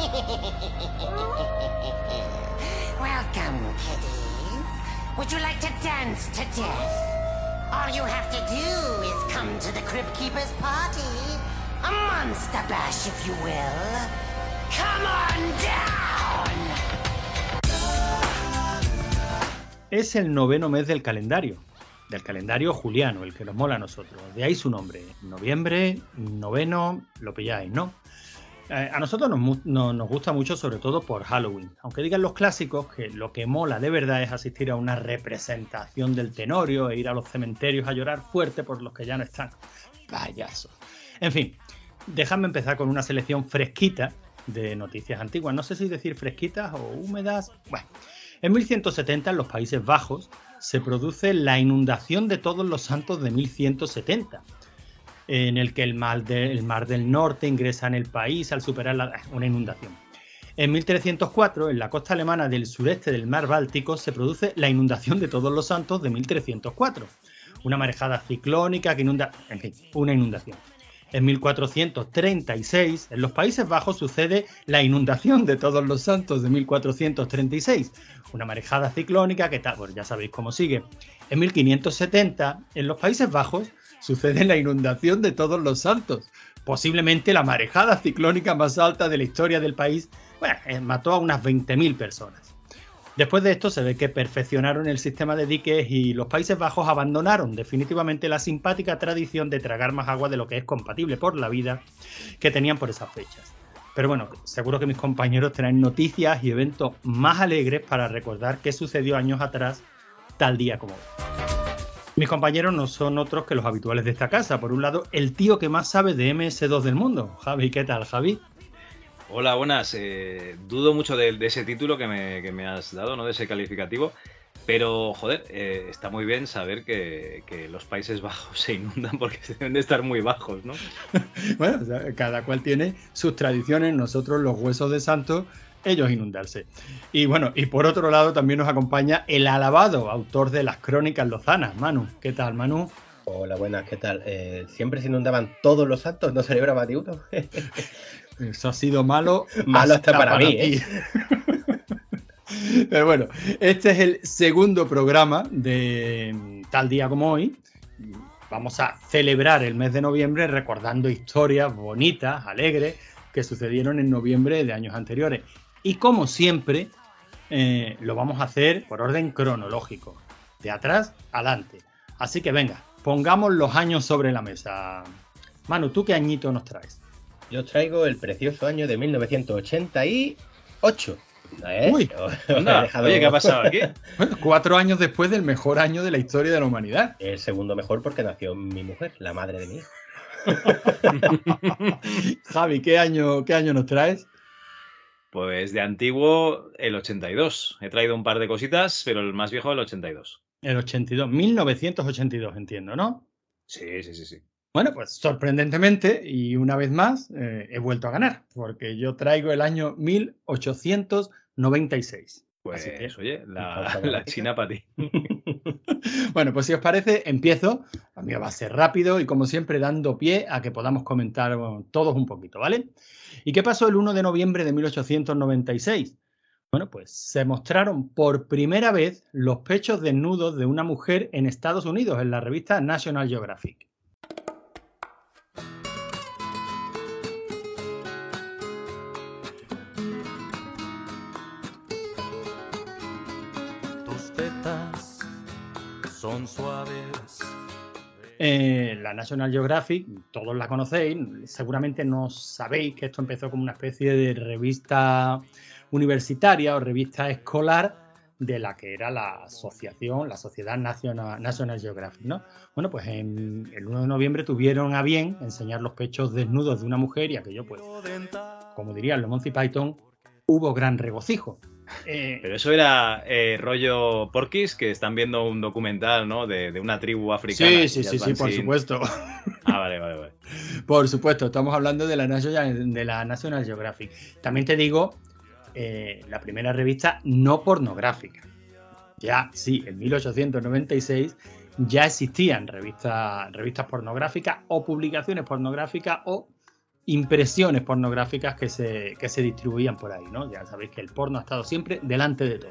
Welcome, kiddies. Would you like to dance to death? All you have to do is come to the Crypt Keeper's party. A monster bash, if you will. Come on down! Es el noveno mes del calendario, del calendario juliano, el que nos mola a nosotros. De ahí su nombre. Noviembre, noveno, lo pilláis, ¿no? Eh, a nosotros nos, no- nos gusta mucho, sobre todo por Halloween. Aunque digan los clásicos que lo que mola de verdad es asistir a una representación del tenorio e ir a los cementerios a llorar fuerte por los que ya no están. Payasos. En fin, dejadme empezar con una selección fresquita de noticias antiguas. No sé si decir fresquitas o húmedas. Bueno, en 1170 en los Países Bajos se produce la inundación de todos los santos de 1170 en el que el mar, de- el mar del Norte ingresa en el país al superar una inundación. En 1304, en la costa alemana del sureste del mar Báltico, se produce la inundación de todos los santos de 1304. Una marejada ciclónica que inunda, en fin, una inundación. En 1436, en los Países Bajos sucede la inundación de todos los santos de 1436. Una marejada ciclónica que pues ya sabéis cómo sigue. En 1570, en los Países Bajos, sucede la inundación de todos los santos. Posiblemente la marejada ciclónica más alta de la historia del país. Eh, mató a unas 20.000 personas. Después de esto se ve que perfeccionaron el sistema de diques y los Países Bajos abandonaron definitivamente la simpática tradición de tragar más agua de lo que es compatible por la vida que tenían por esas fechas. Pero bueno, seguro que mis compañeros traen noticias y eventos más alegres para recordar qué sucedió años atrás, tal día como hoy. Mis compañeros no son otros que los habituales de esta casa. Por un lado, el tío que más sabe de MS2 del mundo. Javi, ¿qué tal, Javi? Hola, buenas. Eh, dudo mucho de, de ese título que me, que me has dado, ¿no? De ese calificativo. Pero, joder, eh, está muy bien saber que, que los Países Bajos se inundan porque deben de estar muy bajos, ¿no? Bueno, o sea, cada cual tiene sus tradiciones. Nosotros, los huesos de santo, ellos inundarse. Y bueno, y por otro lado también nos acompaña el alabado autor de las crónicas lozanas, Manu. ¿Qué tal, Manu? Hola, buenas, ¿qué tal? Eh, ¿Siempre se inundaban todos los santos? ¿No celebraba ni uno? Eso ha sido malo. Malo hasta para mí, ¿eh? Pero bueno, este es el segundo programa de mm, tal día como hoy. Vamos a celebrar el mes de noviembre recordando historias bonitas, alegres, que sucedieron en noviembre de años anteriores. Y como siempre, eh, lo vamos a hacer por orden cronológico, de atrás adelante. Así que venga, pongamos los años sobre la mesa. Manu, ¿tú qué añito nos traes? Yo traigo el precioso año de 1988. ¿Eh? Uy, Anda, dejado Oye, ¿qué ha pasado aquí? Bueno, cuatro años después del mejor año de la historia de la humanidad. El segundo mejor porque nació mi mujer, la madre de mi hijo. Javi, ¿qué año, qué año nos traes? Pues de antiguo, el 82. He traído un par de cositas, pero el más viejo, el 82. El 82, 1982, entiendo, ¿no? Sí, sí, sí, sí. Bueno, pues sorprendentemente, y una vez más, eh, he vuelto a ganar, porque yo traigo el año 1896. Pues, Así que- oye, la. China para ti. Bueno, pues si os parece, empiezo. A mí va a ser rápido y como siempre dando pie a que podamos comentar todos un poquito, ¿vale? ¿Y qué pasó el 1 de noviembre de 1896? Bueno, pues se mostraron por primera vez los pechos desnudos de una mujer en Estados Unidos en la revista National Geographic. Son suaves. Eh, la National Geographic, todos la conocéis, seguramente no sabéis que esto empezó como una especie de revista universitaria o revista escolar de la que era la asociación, la Sociedad National, National Geographic, ¿no? Bueno, pues el 1 de noviembre tuvieron a bien enseñar los pechos desnudos de una mujer y aquello, pues, como dirían los Monty Python, hubo gran regocijo. Eh, Pero eso era eh, rollo Porquis, que están viendo un documental, ¿no? De, de una tribu africana. sí, sí, sí, sí, por sin- supuesto. Ah, vale, vale, vale. Por supuesto, estamos hablando de la National, de la National Geographic. También te digo, eh, la primera revista no pornográfica. Ya, sí, en 1896 ya existían revistas, revistas pornográficas o publicaciones pornográficas o impresiones pornográficas que se, que se distribuían por ahí, ¿no? Ya sabéis que el porno ha estado siempre delante de todo.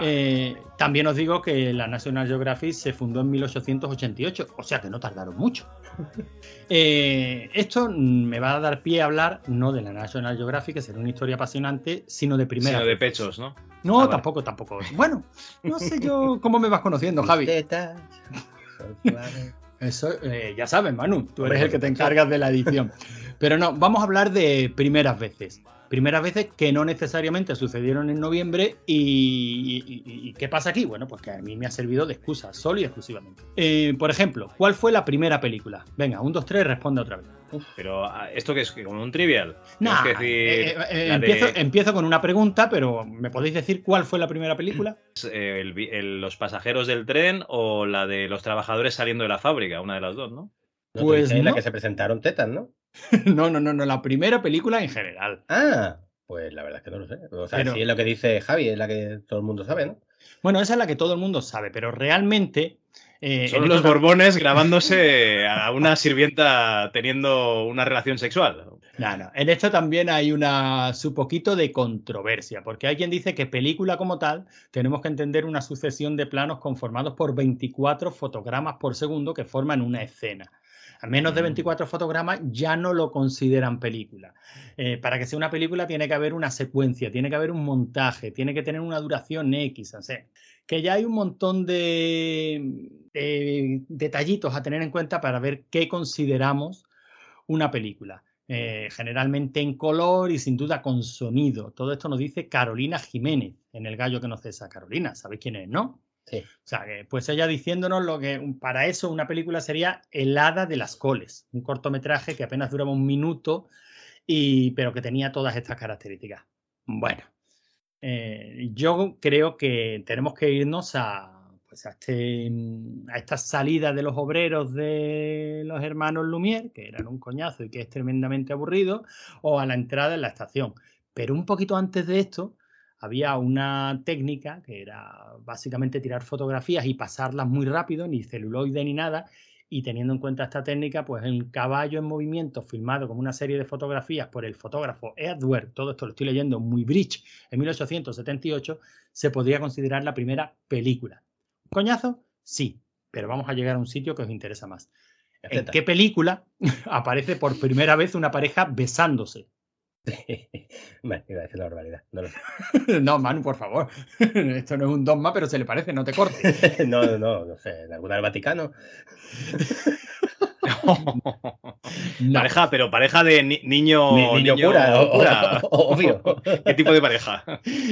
Eh, también os digo que la National Geographic se fundó en 1888, o sea que no tardaron mucho. Eh, esto me va a dar pie a hablar no de la National Geographic, que será una historia apasionante, sino de primera. Sino de pechos, ¿no? No, Ah, vale. tampoco, tampoco. Bueno, no sé yo cómo me vas conociendo, Javi. Eso, eh, ya sabes, Manu, tú eres el que te encargas de la edición. Pero no, vamos a hablar de primeras veces. Primeras veces que no necesariamente sucedieron en noviembre y, y- y- y ¿qué pasa aquí? Bueno, pues que a mí me ha servido de excusa, solo y exclusivamente. Eh, por ejemplo, ¿cuál fue la primera película? Venga, un, dos, tres, responde otra vez. Pero ah, esto que es como un trivial. Nah, que decir eh, eh, de- empiezo, empiezo con una pregunta, pero ¿me podéis decir cuál fue la primera película? el vi- el- los pasajeros del tren o la de los trabajadores saliendo de la fábrica, una de las dos, ¿no? No, tú Pues dices la no. que se presentaron tetas, ¿no? no, no, no, no, la primera película en general. Ah, pues la verdad es que no lo sé. O sea, Pero- si es lo que dice Javi, es la que todo el mundo sabe, ¿no? Bueno, esa es la que todo el mundo sabe, pero realmente... eh, Son en los Borbones grabándose a una sirvienta teniendo una relación sexual. No, no. En esto también hay una su poquito de controversia, porque hay quien dice que película como tal tenemos que entender una sucesión de planos conformados por 24 fotogramas por segundo que forman una escena. A menos de Mm. 24 fotogramas ya no lo consideran película. Eh, para que sea una película tiene que haber una secuencia, tiene que haber un montaje, tiene que tener una duración X. O sea, que ya hay un montón de, de detallitos a tener en cuenta para ver qué consideramos una película. Eh, generalmente en color y sin duda con sonido. Todo esto nos dice Carolina Jiménez en El Gallo que no cesa. Carolina, ¿sabéis quién es, no? O sea, que, pues ella diciéndonos lo que para eso una película sería El Hada de las Coles, un cortometraje que apenas duraba un minuto, y, pero que tenía todas estas características. Bueno, eh, yo creo que tenemos que irnos a, pues a, este, a esta salida de los obreros de los hermanos Lumière, que eran un coñazo y que es tremendamente aburrido, o a la entrada en la estación. Pero un poquito antes de esto, había una técnica que era básicamente tirar fotografías y pasarlas muy rápido, ni celuloide ni nada. Y teniendo en cuenta esta técnica, pues el caballo en movimiento filmado como una serie de fotografías por el fotógrafo Edward, todo esto lo estoy leyendo muy bridge, en 1878, se podría considerar la primera película. ¿Un coñazo? Sí, pero vamos a llegar a un sitio que os interesa más. ¿En qué película aparece por primera vez una pareja besándose? Bueno, iba a decir la barbaridad. No, lo sé. No, Manu, por favor. Esto no es un dogma, pero se le parece, no te cortes. no, no, no, no sé. ¿En alguna del Vaticano? No. Pareja, pero pareja de ni- niño, Ni- niño cura, o- cura. o- obvio. ¿Qué tipo de pareja?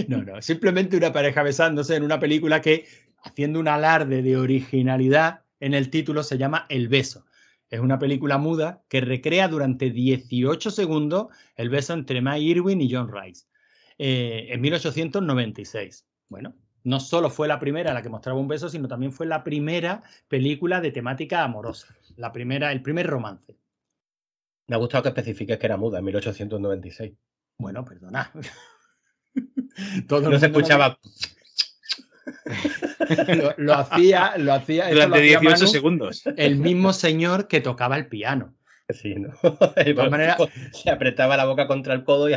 No, no, simplemente una pareja besándose en una película que, haciendo un alarde de originalidad, en el título se llama El beso. Es una película muda que recrea durante 18 segundos el beso entre Mae Irwin y John Rice eh, en 1896. Bueno, no solo fue la primera la que mostraba un beso, sino también fue la primera película de temática amorosa. La primera, el primer romance. Me ha gustado que especifiques que era muda en 1896. Bueno, perdona. Todo No se escuchaba. lo, lo hacía, lo hacía, Durante hacía 18 Manu, segundos. el mismo señor que tocaba el piano. Sí, ¿no? todas maneras- Se apretaba la boca contra el codo y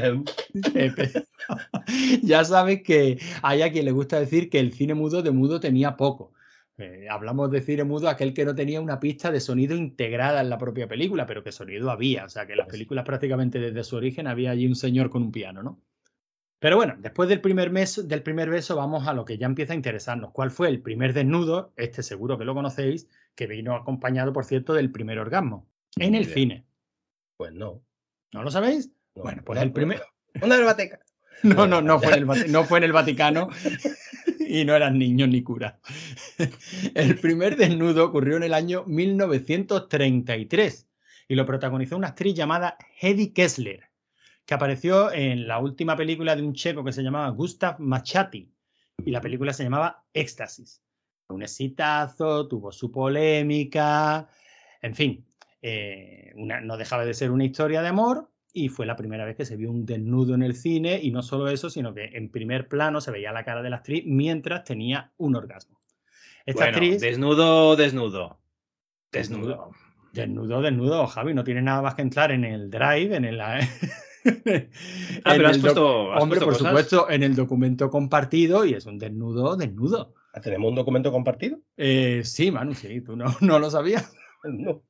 ya sabes que hay a quien le gusta decir que el cine mudo de mudo tenía poco. Eh, hablamos de cine mudo, aquel que no tenía una pista de sonido integrada en la propia película, pero que sonido había. O sea, que en las películas prácticamente desde su origen había allí un señor con un piano, ¿no? Pero bueno, después del primer, mes, del primer beso vamos a lo que ya empieza a interesarnos. ¿Cuál fue el primer desnudo? Este seguro que lo conocéis, que vino acompañado, por cierto, del primer orgasmo. En el idea. cine. Pues no. ¿No lo sabéis? no. Bueno, pues Una- el primer... Una del Vaticano. No, no, no fue en el, no fue en el Vaticano y no eran niños ni curas. El primer desnudo ocurrió en el año 1933 y lo protagonizó una actriz llamada Hedy Kessler, que apareció en la última película de un checo que se llamaba Gustav Machati y la película se llamaba Éxtasis. Fue Un exitazo, tuvo su polémica, en fin, eh, una- no dejaba de ser una historia de amor y fue la primera vez que se vio un desnudo en el cine y no solo eso, sino que en primer plano se veía la cara de la actriz mientras tenía un orgasmo. Esta Bueno, actriz, desnudo, desnudo. Desnudo. Desnudo, desnudo, Javi, no tienes nada más que entrar en el drive, en el... Ah, pero has puesto. has Hombre, puesto por cosas. supuesto, en el documento compartido y es un desnudo, desnudo. ¿Tenemos un documento compartido? Eh, sí, Manu, sí, tú no, no lo sabías. No.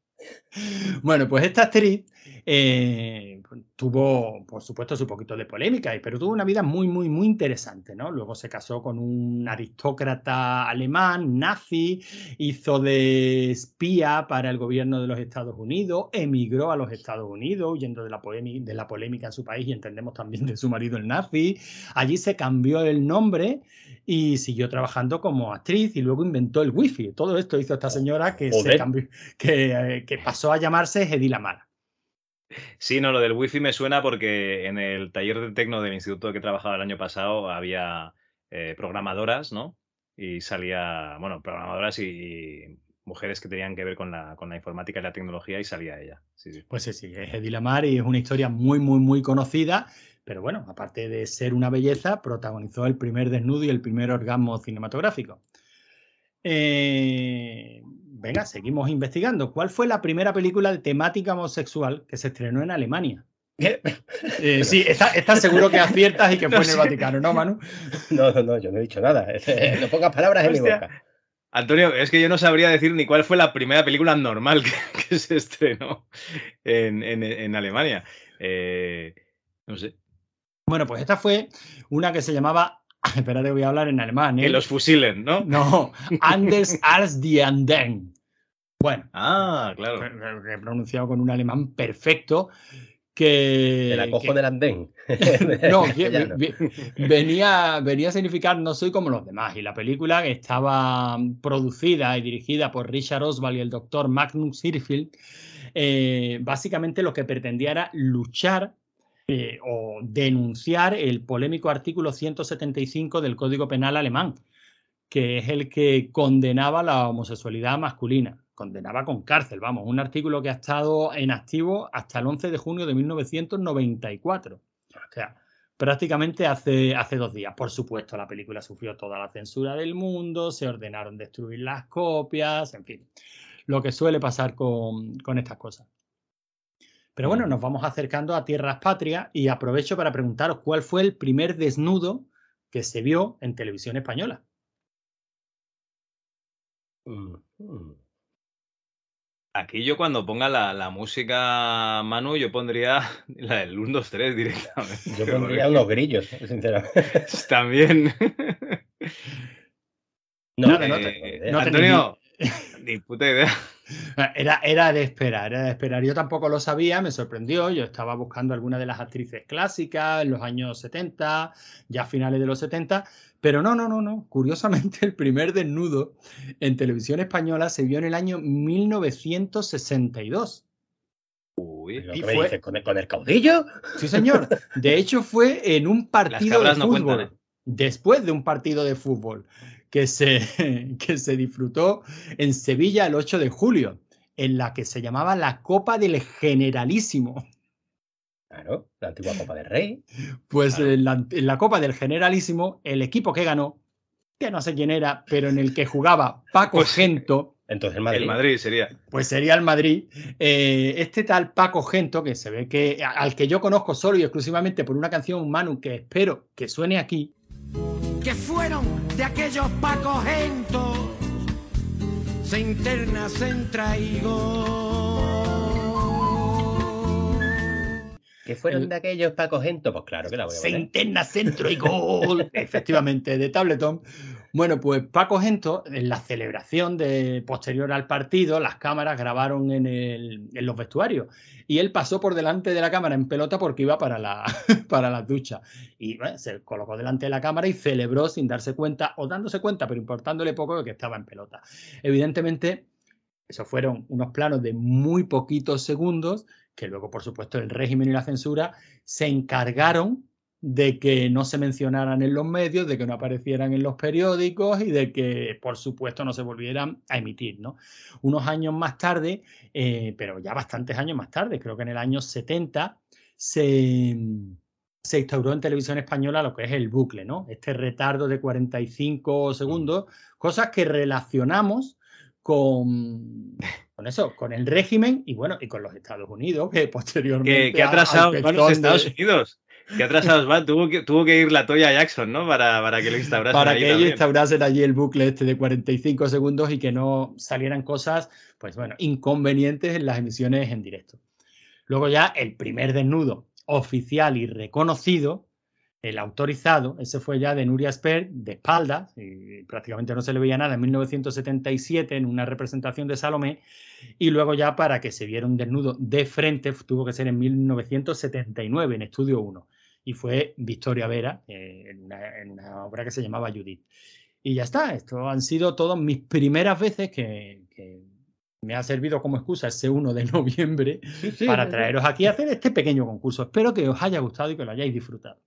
Bueno, pues esta actriz eh, tuvo, por supuesto, su poquito de polémica, pero tuvo una vida muy, muy, muy interesante, ¿no? Luego se casó con un aristócrata alemán, nazi, hizo de espía para el gobierno de los Estados Unidos, emigró a los Estados Unidos huyendo de la, de la polémica en su país y entendemos también de su marido el nazi. Allí se cambió el nombre y siguió trabajando como actriz y luego inventó el wifi. Todo esto hizo esta señora que, se Joder. cambió, que, eh, que pasó a llamarse Hedy Lamar. Sí, no, lo del wifi me suena porque en el taller de tecno del instituto que trabajaba el año pasado había eh, programadoras, ¿no? Y salía, bueno, programadoras y, y mujeres que tenían que ver con la, con la informática y la tecnología y salía ella. Sí, sí. Pues sí, sí, es Hedy Lamar y es una historia muy, muy, muy conocida. Pero bueno, aparte de ser una belleza, protagonizó el primer desnudo y el primer orgasmo cinematográfico. Eh, venga, seguimos investigando. ¿Cuál fue la primera película de temática homosexual que se estrenó en Alemania? Eh, sí, estás está seguro que aciertas y que fue No en el. Vaticano, ¿no, Manu? No, no, no, yo no he dicho nada. No pongas palabras en mi boca. Antonio, es que yo no sabría decir ni cuál fue la primera película normal que, que se estrenó en, en- en Alemania. Eh, no sé. Bueno, pues esta fue una que se llamaba. Espérate, voy a hablar en alemán. ¿eh? Que los fusilen, ¿no? No, Anders als die Anden. Bueno, Ah, claro. que- he pronunciado con un alemán perfecto. Que, De la cojo que- del andén. no, venía, venía a significar no soy como los demás. Y la película que estaba producida y dirigida por Richard Oswald y el doctor Magnus Hirschfeld, eh, básicamente lo que pretendía era luchar eh, o denunciar el polémico artículo 175 del Código Penal alemán, que es el que condenaba la homosexualidad masculina. Condenaba con cárcel, vamos, un artículo que ha estado en activo hasta el 11 de junio de 1994. O sea, prácticamente hace, hace dos días. Por supuesto, la película sufrió toda la censura del mundo, se ordenaron destruir las copias, en fin, lo que suele pasar con, con estas cosas. Pero bueno, nos vamos acercando a tierras patrias y aprovecho para preguntaros cuál fue el primer desnudo que se vio en televisión española. Mm, mm. Aquí yo cuando ponga la, la música Manu, yo pondría la del 1, 2, 3 directamente. Yo pondría unos grillos, sinceramente. También. No, no no idea. no Antonio, ni puta idea. Era, era de esperar, era de esperar. Yo tampoco lo sabía, me sorprendió. Yo estaba buscando algunas de las actrices clásicas en los años 70, ya finales de los 70, pero no, no, no, no. Curiosamente, el primer desnudo en televisión española se vio en el año 1962. Uy, ¿Pero y qué me fue- dices? ¿Con el, con el caudillo? Sí, señor. De hecho, fue en un partido de no fútbol. cuentan, ¿eh? Después de un partido de fútbol que se, que se disfrutó en Sevilla el 8 de julio, en la que se llamaba la Copa del Generalísimo. Claro, la antigua Copa del Rey. Pues Claro. en, la, en la Copa del Generalísimo, el equipo que ganó, que no sé quién era, pero en el que jugaba Paco Pues- Gento, Entonces el Madrid. el Madrid sería. pues sería el Madrid. Eh, este tal Paco Gento, que se ve que al que yo conozco solo y exclusivamente por una canción Manu que espero que suene aquí, que fueron de aquellos pacogentos, se interna, se entraigó. Que fueron El- de aquellos Paco Gento. Pues claro que la voy a se interna centro y gol. Efectivamente, de Tabletón. Bueno, pues Paco Gento, en la celebración de, posterior al partido, las cámaras grabaron en, el- en los vestuarios. Y él pasó por delante de la cámara en pelota porque iba para la, para las duchas. Y bueno, se colocó delante de la cámara y celebró sin darse cuenta, o dándose cuenta, pero importándole poco de que estaba en pelota. Evidentemente, esos fueron unos planos de muy poquitos segundos que luego, por supuesto, el régimen y la censura se encargaron de que no se mencionaran en los medios, de que no aparecieran en los periódicos y de que, por supuesto, no se volvieran a emitir. ¿no? Unos años más tarde, eh, pero ya bastantes años más tarde, creo que en el año 70, se, se instauró en televisión española lo que es el bucle, ¿no? Este retardo de 45 segundos, cosas que relacionamos con, con eso, con el régimen y bueno, y con los Estados Unidos, que posteriormente. Que, ha atrasado los Estados Unidos. Que atrasados va, tuvo que, tuvo que ir la Toya Jackson, ¿no? Para, para que lo instaurasen. Para que ellos instaurasen allí el bucle este de 45 segundos y que no salieran cosas, pues bueno, inconvenientes en las emisiones en directo. Luego ya el primer desnudo oficial y reconocido, el autorizado, ese fue ya de Nuria Sper, de espaldas, y prácticamente no se le veía nada en 1977 en una representación de Salomé, y luego ya para que se viera un desnudo de frente tuvo que ser en 1979 en Estudio 1, y fue Victoria Vera eh, en, una, obra que se llamaba Judith. Y ya está, esto han sido todas mis primeras veces que, me ha servido como excusa ese 1 de noviembre para traeros aquí a hacer este pequeño concurso. Espero que os haya gustado y que lo hayáis disfrutado.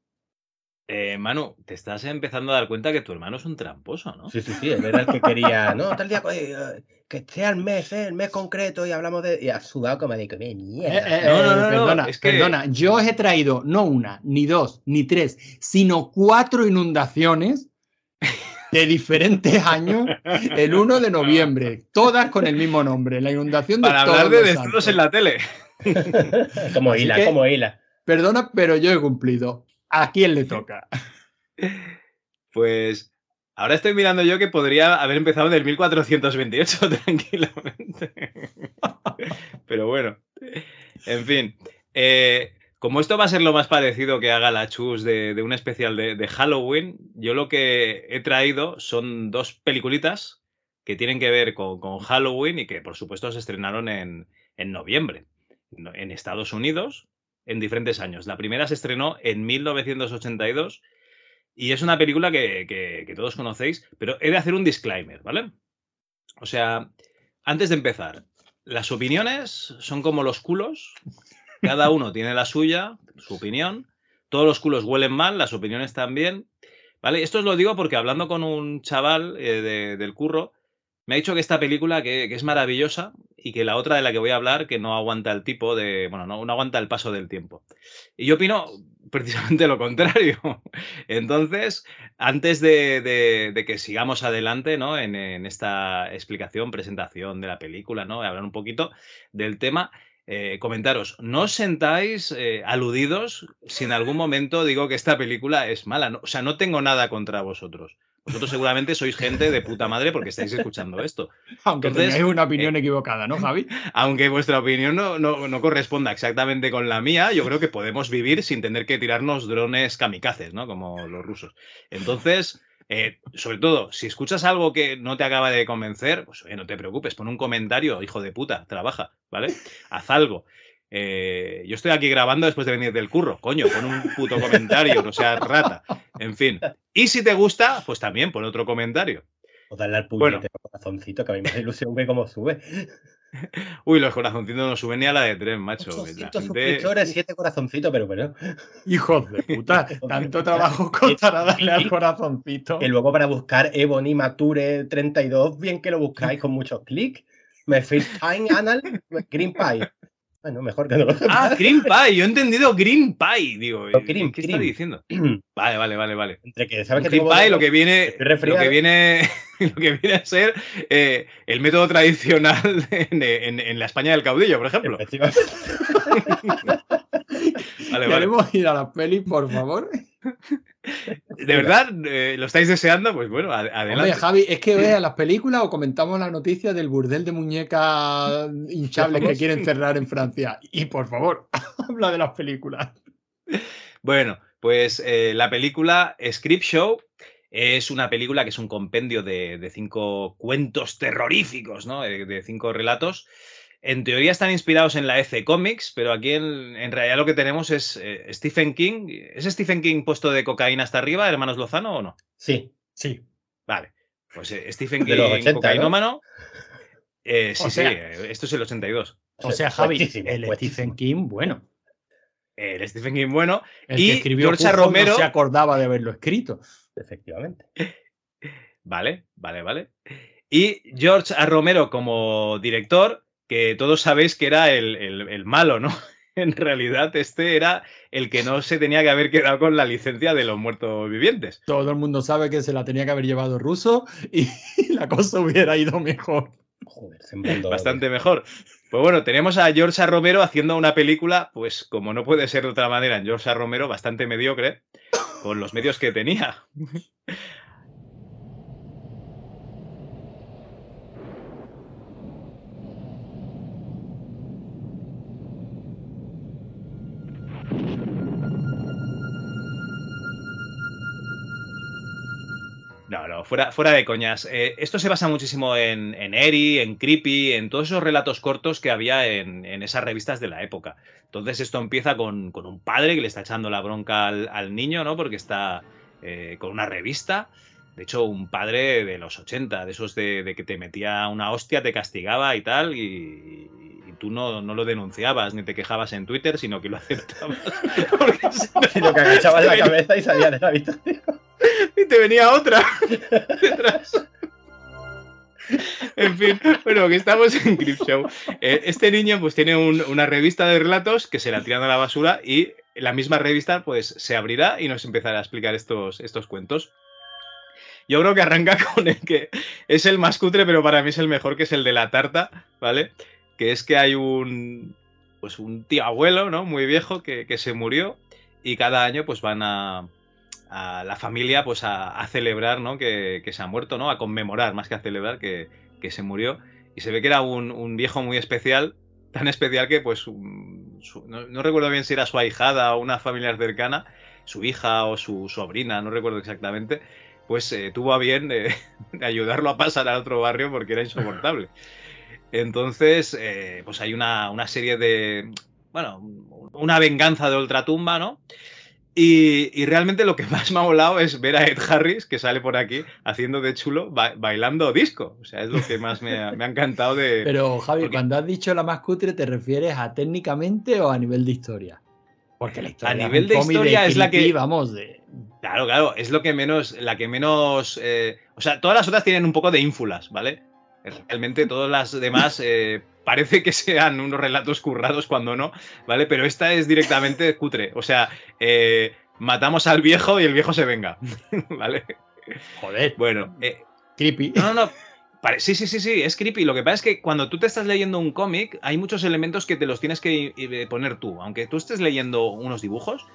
Eh, Manu, te estás empezando a dar cuenta que tu hermano es un tramposo, ¿no? Sí, sí, sí, él era el que quería, no, tal día, eh, que sea el mes, eh, el mes concreto y hablamos de... Y ha sudado como de que me mierda. no, no, no, perdona, es que... perdona, yo os he traído no una, ni dos, ni tres, sino cuatro inundaciones de diferentes años el 1 de noviembre, todas con el mismo nombre, la inundación de Para hablar de destinos en la tele. como hila, como hila. Perdona, pero yo he cumplido. ¿A quién le toca? Pues ahora estoy mirando yo que podría haber empezado en el 1428 tranquilamente. Pero bueno, en fin. Eh, como esto va a ser lo más parecido que haga la Chus de, un especial de, Halloween, yo lo que he traído son dos peliculitas que tienen que ver con, Halloween y que por supuesto se estrenaron en, en noviembre en Estados Unidos en diferentes años. La primera se estrenó en 1982 y es una película que, todos conocéis, pero he de hacer un disclaimer, ¿vale? O sea, antes de empezar, las opiniones son como los culos, cada uno tiene la suya, su opinión, todos los culos huelen mal, las opiniones también, ¿vale? Esto os lo digo porque hablando con un chaval eh, del curro, me ha dicho que esta película que, es maravillosa y que la otra de la que voy a hablar que no aguanta el tipo de, bueno, no, aguanta el paso del tiempo. Y yo opino precisamente lo contrario. Entonces, antes de, que sigamos adelante ¿no? en, esta explicación, presentación de la película, ¿no? hablar un poquito del tema, eh, comentaros, no os sentáis eh, aludidos si en algún momento digo que esta película es mala. o sea, no tengo nada contra vosotros. Vosotros seguramente sois gente de puta madre porque estáis escuchando esto. Aunque tengáis una opinión eh, equivocada, ¿no, Javi? Aunque vuestra opinión no, no, corresponda exactamente con la mía, yo creo que podemos vivir sin tener que tirarnos drones kamikazes, ¿no? Como los rusos. Entonces, eh, sobre todo, si escuchas algo que no te acaba de convencer, pues no te preocupes, pon un comentario, hijo de puta, trabaja, ¿vale? Haz algo. Eh, yo estoy aquí grabando después de venir del curro, coño, pon un puto comentario, no seas rata. En fin. Y si te gusta, pues también pon otro comentario. O darle al puñete corazoncito, que a mí me da ilusión ve cómo sube. Uy, los corazoncitos no suben ni a la de tren, macho. 800 suscriptores, 7 corazoncitos, pero bueno. Hijos de puta, tanto trabajo costará darle al corazoncito. Y luego para buscar Ebony Mature 32, bien que lo buscáis con muchos clics. Me Time Anal Green Pie. Bueno, mejor que no lo Ah, Green Pie, yo he entendido Green Pie, digo. ¿Qué está diciendo? vale, vale, vale, vale. Entre que sabes que Green Pie lo que viene, lo que viene, lo que viene a ser eh, el método tradicional en, la España del caudillo, por ejemplo. vale, ¿Queremos ir a la peli, por favor? ¿De verdad? Eh, ¿Lo estáis deseando? Pues bueno, adelante. Oye, Javi, es que veas las películas o comentamos la noticia del burdel de muñecas hinchables que quieren cerrar en Francia. Y por favor, habla de las películas. Bueno, pues eh, la película Script Show es una película que es un compendio de, cinco cuentos terroríficos, ¿no? Eh, de cinco relatos en teoría están inspirados en la EC Comics, pero aquí en, realidad lo que tenemos es eh, Stephen King. ¿Es Stephen King puesto de cocaína hasta arriba, hermanos Lozano, o no? Sí. Sí. Vale. Pues eh, Stephen King, cocainómano. Eh, sí, sí, esto es el 82. O sea, Javi, el Stephen King, bueno. El Stephen King, bueno. El y que escribió George Romero. No se acordaba de haberlo escrito. Efectivamente. Vale, vale, vale. Y George A. Romero como director, que todos sabéis que era el, malo, ¿no? En realidad, este era el que no se tenía que haber quedado con la licencia de los muertos vivientes. Todo el mundo sabe que se la tenía que haber llevado ruso y la cosa hubiera ido mejor. Joder, bastante mejor. Pues bueno, tenemos a George A. Romero haciendo una película, pues como no puede ser de otra manera, en George A. Romero, bastante mediocre, con los medios que tenía. Fuera, fuera de coñas. Eh, esto se basa muchísimo en, en Eri, en Creepy, en todos esos relatos cortos que había en, en esas revistas de la época. Entonces esto empieza con, con un padre que le está echando la bronca al, al niño, ¿no? Porque está eh, con una revista. De hecho, un padre de los 80, de esos de, de que te metía una hostia, te castigaba y tal, y, y tú no, no, lo denunciabas ni te quejabas en Twitter, sino que lo aceptabas. Porque sino que agachabas la cabeza y salías de la habitación. y te venía otra detrás. En fin, bueno, que estamos en Creepshow. Eh, este niño pues tiene un, una revista de relatos que se la tiran a la basura y la misma revista pues se abrirá y nos empezará a explicar estos, estos cuentos. Yo creo que arranca con el que es el más cutre, pero para mí es el mejor, que es el de la tarta, ¿vale? Que es que hay un, pues un tío abuelo, ¿no? Muy viejo que, que se murió y cada año pues van a, a la familia pues a, a celebrar, ¿no? Que, que, se ha muerto, ¿no? A conmemorar, más que a celebrar, que, que se murió. Y se ve que era un, un, viejo muy especial, tan especial que pues no, recuerdo bien si era su ahijada o una familia cercana, su hija o su sobrina, no recuerdo exactamente, pues eh, tuvo a bien de, ayudarlo a pasar al otro barrio porque era insoportable. Entonces, eh, pues hay una, una, serie de, bueno, una venganza de ultratumba, ¿no? Y, y, realmente lo que más me ha volado es ver a Ed Harris, que sale por aquí, haciendo de chulo, ba bailando disco. O sea, es lo que más me ha, me ha encantado de... Pero, Javi, Porque... cuando has dicho la más cutre, ¿te refieres a técnicamente o a nivel de historia? Porque la historia... A nivel de historia de es la que... Vamos, de... Claro, claro, es lo que menos... La que menos... Eh... O sea, todas las otras tienen un poco de ínfulas, ¿vale? Realmente todas las demás... Eh parece que sean unos relatos currados cuando no, ¿vale? Pero esta es directamente cutre. O sea, eh, matamos al viejo y el viejo se venga, ¿vale? Joder. Bueno, creepy. No, no, no. Sí, sí, sí, sí, es creepy. Lo que pasa es que cuando tú te estás leyendo un cómic, hay muchos elementos que te los tienes que poner tú. Aunque tú estés leyendo unos dibujos,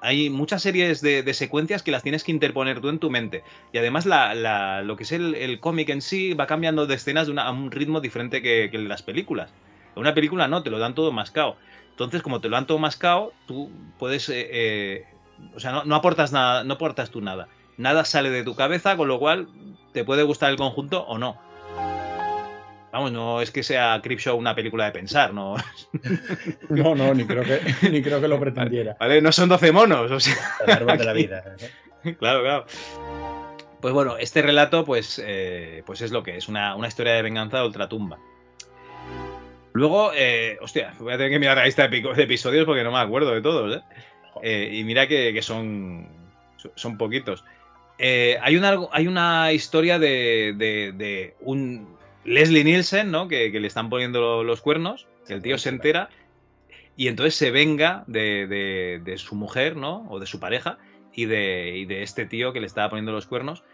hay muchas series de, secuencias que las tienes que interponer tú en tu mente. Y además la, la, lo que es el, cómic en sí va cambiando de escenas a un ritmo diferente que, que las películas. En una película no, te lo dan todo mascado. Entonces, como te lo dan todo mascado, tú puedes... Eh, eh, o sea, no, aportas nada, no aportas tú nada. Nada sale de tu cabeza, con lo cual te puede gustar el conjunto o no. Vamos, no es que sea Creepshow una película de pensar, no. no, no, ni creo que, ni creo que lo pretendiera. Vale, no son 12 monos, o sea. El árbol de la vida. ¿eh? claro, claro. Pues bueno, este relato, pues, eh, pues es lo que es, una, una, historia de venganza de ultratumba. Luego, eh, hostia, voy a tener que mirar la lista de, de episodios porque no me acuerdo de todos, ¿eh? eh y mira que, que, son, son poquitos. Eh, hay, una, hay una historia de, de, de un, Leslie Nielsen, ¿no? Que, que, le están poniendo los cuernos, que el tío se entera y entonces se venga de, de, de su mujer, ¿no? O de su pareja y de, y de, este tío que le estaba poniendo los cuernos.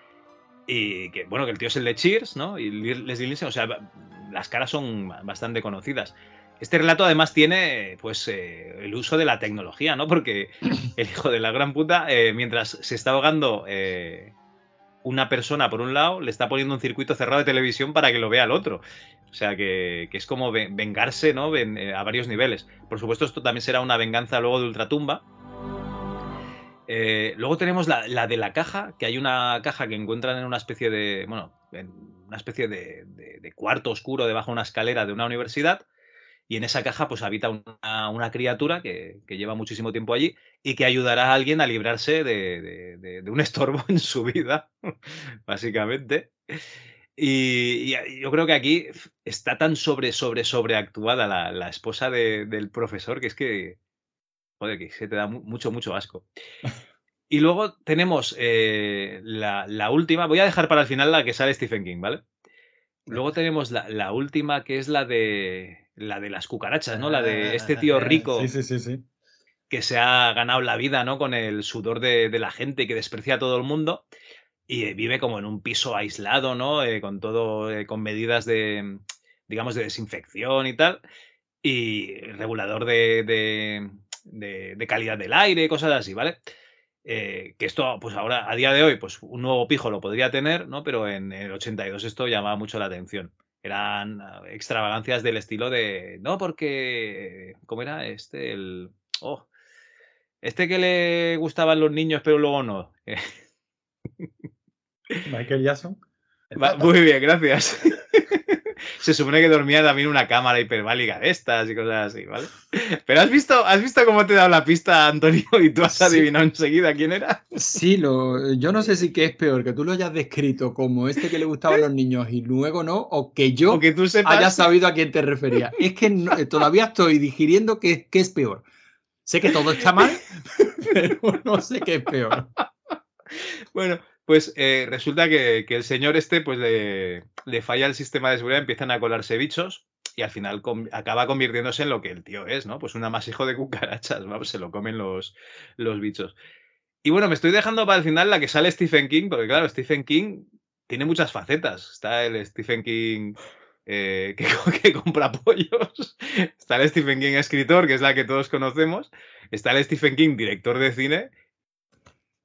Y que, bueno, que el tío es el de Cheers, ¿no? Y Leslie Nielsen, o sea, las caras son bastante conocidas. Este relato además tiene, pues, eh, el uso de la tecnología, ¿no? Porque el hijo de la gran puta, eh, mientras se está ahogando eh, una persona por un lado le está poniendo un circuito cerrado de televisión para que lo vea el otro. O sea que, es como vengarse ¿no? Eh, a varios niveles. Por supuesto, esto también será una venganza luego de Ultratumba. Eh, luego tenemos la, de la caja, que hay una caja que encuentran en una especie de. Bueno, en una especie de, de cuarto oscuro debajo de una escalera de una universidad y en esa caja pues habita una, una criatura que, que, lleva muchísimo tiempo allí y que ayudará a alguien a librarse de, de, un estorbo en su vida, básicamente. Y, y, yo creo que aquí está tan sobre, sobre, sobreactuada la, la esposa del profesor que es que, joder, que se te da mucho, mucho asco. Y luego tenemos eh, la, la última, voy a dejar para el final la que sale Stephen King, ¿vale? Luego tenemos la, la última que es la de la de las cucarachas, ¿no? La de este tío rico. Sí, sí, sí, sí. Que se ha ganado la vida, ¿no? Con el sudor de, de la gente que desprecia a todo el mundo y vive como en un piso aislado, ¿no? Eh, con todo, eh, con medidas de, digamos, de desinfección y tal, y regulador de, de, calidad del aire, cosas así, ¿vale? Eh, que esto, pues ahora, a día de hoy, pues un nuevo pijo lo podría tener, ¿no? Pero en el 82 esto llamaba mucho la atención. Eran ah, extravagancias del estilo de, no, porque, ¿cómo era este? El, oh, este que le gustaban los niños, pero luego no. Michael Jackson. Muy bien, gracias. Se supone que dormía también una cámara hiperbálica de estas y cosas así, ¿vale? Pero has visto, has visto cómo te he dado la pista, Antonio, y tú has adivinado enseguida quién era. Sí, lo, yo no sé si qué es peor, que tú lo hayas descrito como este que le gustaba a los niños y luego no, o que yo que tú haya sabido a quién te refería. Es que todavía estoy digiriendo qué, qué es peor. Sé que todo está mal, pero no sé qué es peor. Bueno, pues eh, resulta que, el señor este, pues le, falla el sistema de seguridad, empiezan a colarse bichos y al final acaba convirtiéndose en lo que el tío es, ¿no? Pues un amasijo de cucarachas, vamos, se lo comen los, los bichos. Y bueno, me estoy dejando para el final la que sale Stephen King, porque claro, Stephen King tiene muchas facetas. Está el Stephen King eh, que, que, compra pollos, está el Stephen King escritor, que es la que todos conocemos, está el Stephen King director de cine,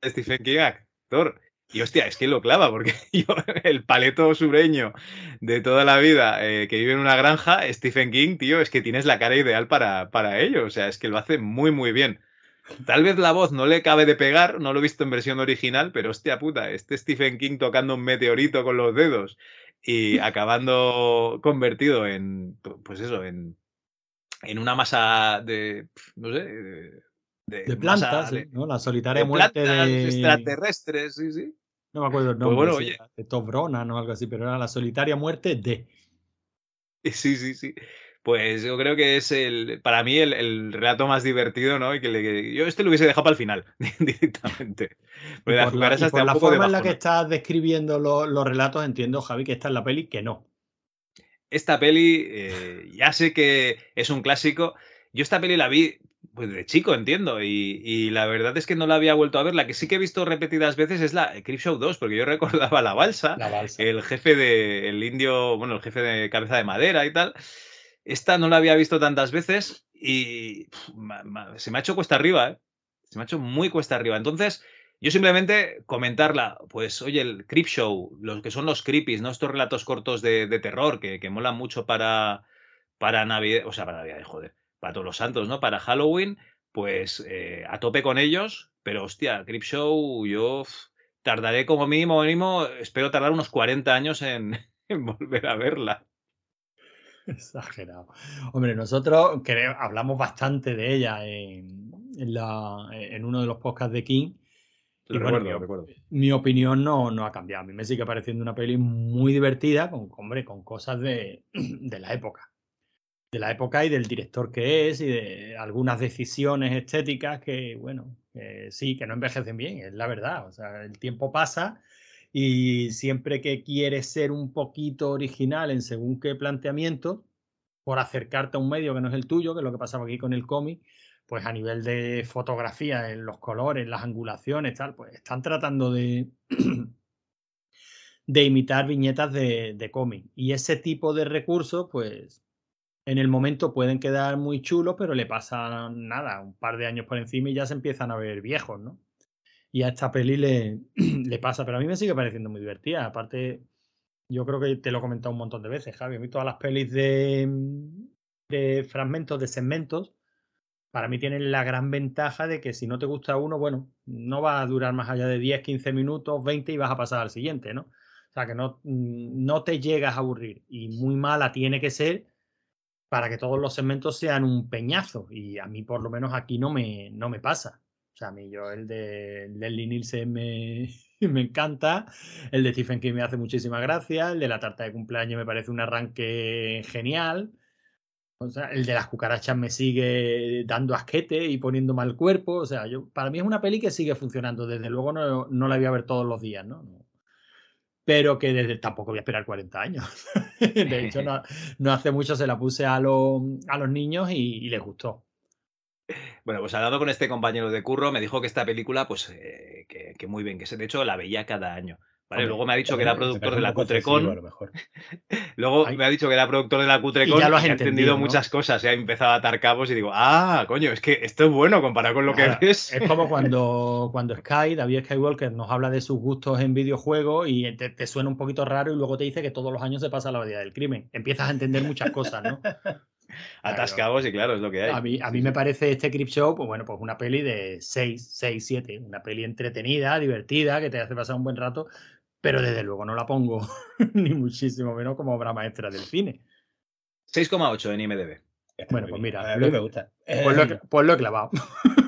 Stephen King actor. Y hostia, es que lo clava, porque yo, el paleto sureño de toda la vida eh, que vive en una granja, Stephen King, tío, es que tienes la cara ideal para, para ello. O sea, es que lo hace muy, muy bien. Tal vez la voz no le cabe de pegar, no lo he visto en versión original, pero hostia puta, este Stephen King tocando un meteorito con los dedos y acabando convertido en, pues eso, en, en una masa de, no sé, de, plantas, ¿no? La solitaria muerte de extraterrestres, sí, sí. No me acuerdo el pues nombre. bueno, De Tobrona, ¿no? Algo así, pero era la solitaria muerte de. Sí, sí, sí. Pues yo creo que es el, para mí el, relato más divertido, ¿no? Y que, yo este lo hubiese dejado para el final, directamente. por la, forma en la que estás describiendo los relatos, entiendo, Javi, que esta es la peli que no. Esta peli, eh, ya sé que es un clásico. Yo esta peli la vi pues de chico, entiendo. Y, la verdad es que no la había vuelto a ver. La que sí que he visto repetidas veces es la Show 2, porque yo recordaba la balsa, el jefe de, el indio, bueno, el jefe de cabeza de madera y tal. Esta no la había visto tantas veces y se me ha hecho cuesta arriba, ¿eh? Se me ha hecho muy cuesta arriba. Entonces, yo simplemente comentarla, pues, oye, el Creep Show, los que son los creepies, ¿no? Estos relatos cortos de, terror que, que molan mucho para, para Navidad, o sea, para Navidad, joder para todos los santos, ¿no? Para Halloween, pues eh, a tope con ellos, pero hostia, Show, yo tardaré como mínimo, mínimo, espero tardar unos 40 años en, volver a verla. Exagerado. Hombre, nosotros creo, hablamos bastante de ella en, la, en uno de los podcasts de King. Y recuerdo, recuerdo. Mi opinión no, no ha cambiado. A mí me sigue pareciendo una peli muy divertida, con, hombre, con cosas de, de la época de la época y del director que es y de algunas decisiones estéticas que, bueno, sí, que no envejecen bien, es la verdad. O sea, el tiempo pasa y siempre que quieres ser un poquito original en según qué planteamiento, por acercarte a un medio que no es el tuyo, que es lo que pasaba aquí con el cómic, pues a nivel de fotografía, en los colores, las angulaciones, tal, pues están tratando de, de imitar viñetas de, de cómic. Y ese tipo de recursos, pues en el momento pueden quedar muy chulos, pero le pasa nada, un par de años por encima y ya se empiezan a ver viejos, ¿no? Y a esta peli le, le pasa, pero a mí me sigue pareciendo muy divertida. Aparte, yo creo que te lo he comentado un montón de veces, Javi. A mí todas las pelis de, de fragmentos, de segmentos, para mí tienen la gran ventaja de que si no te gusta uno, bueno, no va a durar más allá de 10, 15 minutos, 20 y vas a pasar al siguiente, ¿no? O sea, que no, no te llegas a aburrir. Y muy mala tiene que ser para que todos los segmentos sean un peñazo. Y a mí, por lo menos, aquí no me, no me pasa. O sea, a mí yo el de Leslie Nielsen me, me encanta, el de Stephen King me hace muchísima gracia, el de la tarta de cumpleaños me parece un arranque genial. O sea, el de las cucarachas me sigue dando asquete y poniendo mal cuerpo. O sea, yo, para mí es una peli que sigue funcionando. Desde luego no, no la voy a ver todos los días, ¿no? Pero que desde, tampoco voy a esperar 40 años. de hecho, no, hace mucho se la puse a, los, a los niños y, les gustó. Bueno, pues hablando con este compañero de curro, me dijo que esta película, pues, eh, que, muy bien, que se, de hecho la veía cada año. Vale, Hombre, luego me ha dicho que era productor de la Cutrecon. Luego Ay. me ha dicho que era productor de la Cutrecon Y ya lo has ha entendido, entendido ¿no? muchas cosas. Y ha empezado a atar cabos y digo, ah, coño, es que esto es bueno comparado con lo que ves. Es como cuando, cuando Sky, David Skywalker, nos habla de sus gustos en videojuegos y te, te suena un poquito raro y luego te dice que todos los años se pasa la variedad del crimen. Empiezas a entender muchas cosas, ¿no? Atas cabos y claro, es lo que hay. A mí, a mí me parece este Crip Show, pues bueno, pues una peli de 6, 6, 7. Una peli entretenida, divertida, que te hace pasar un buen rato, pero desde luego no la pongo ni muchísimo menos como obra maestra del cine. 6,8 en IMDB. Está Bueno, pues bien. mira, A lo- mí me gusta. Pues lo, he- pues lo he clavado.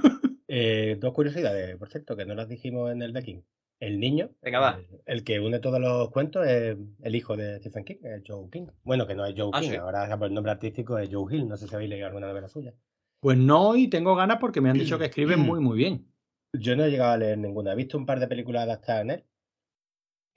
Eh, dos curiosidades, por cierto, que no las dijimos en el decking. El niño, Venga, va. El, el que une todos los cuentos es el hijo de Stephen King, es Joe King. Bueno, que no es Joe Ah, King, sí. ahora por el nombre artístico es Joe Hill. No sé si habéis leído alguna novela suya. Pues no, y tengo ganas porque me han dicho que escriben muy, muy bien. Yo no he llegado a leer ninguna. He visto un par de películas adaptadas en él.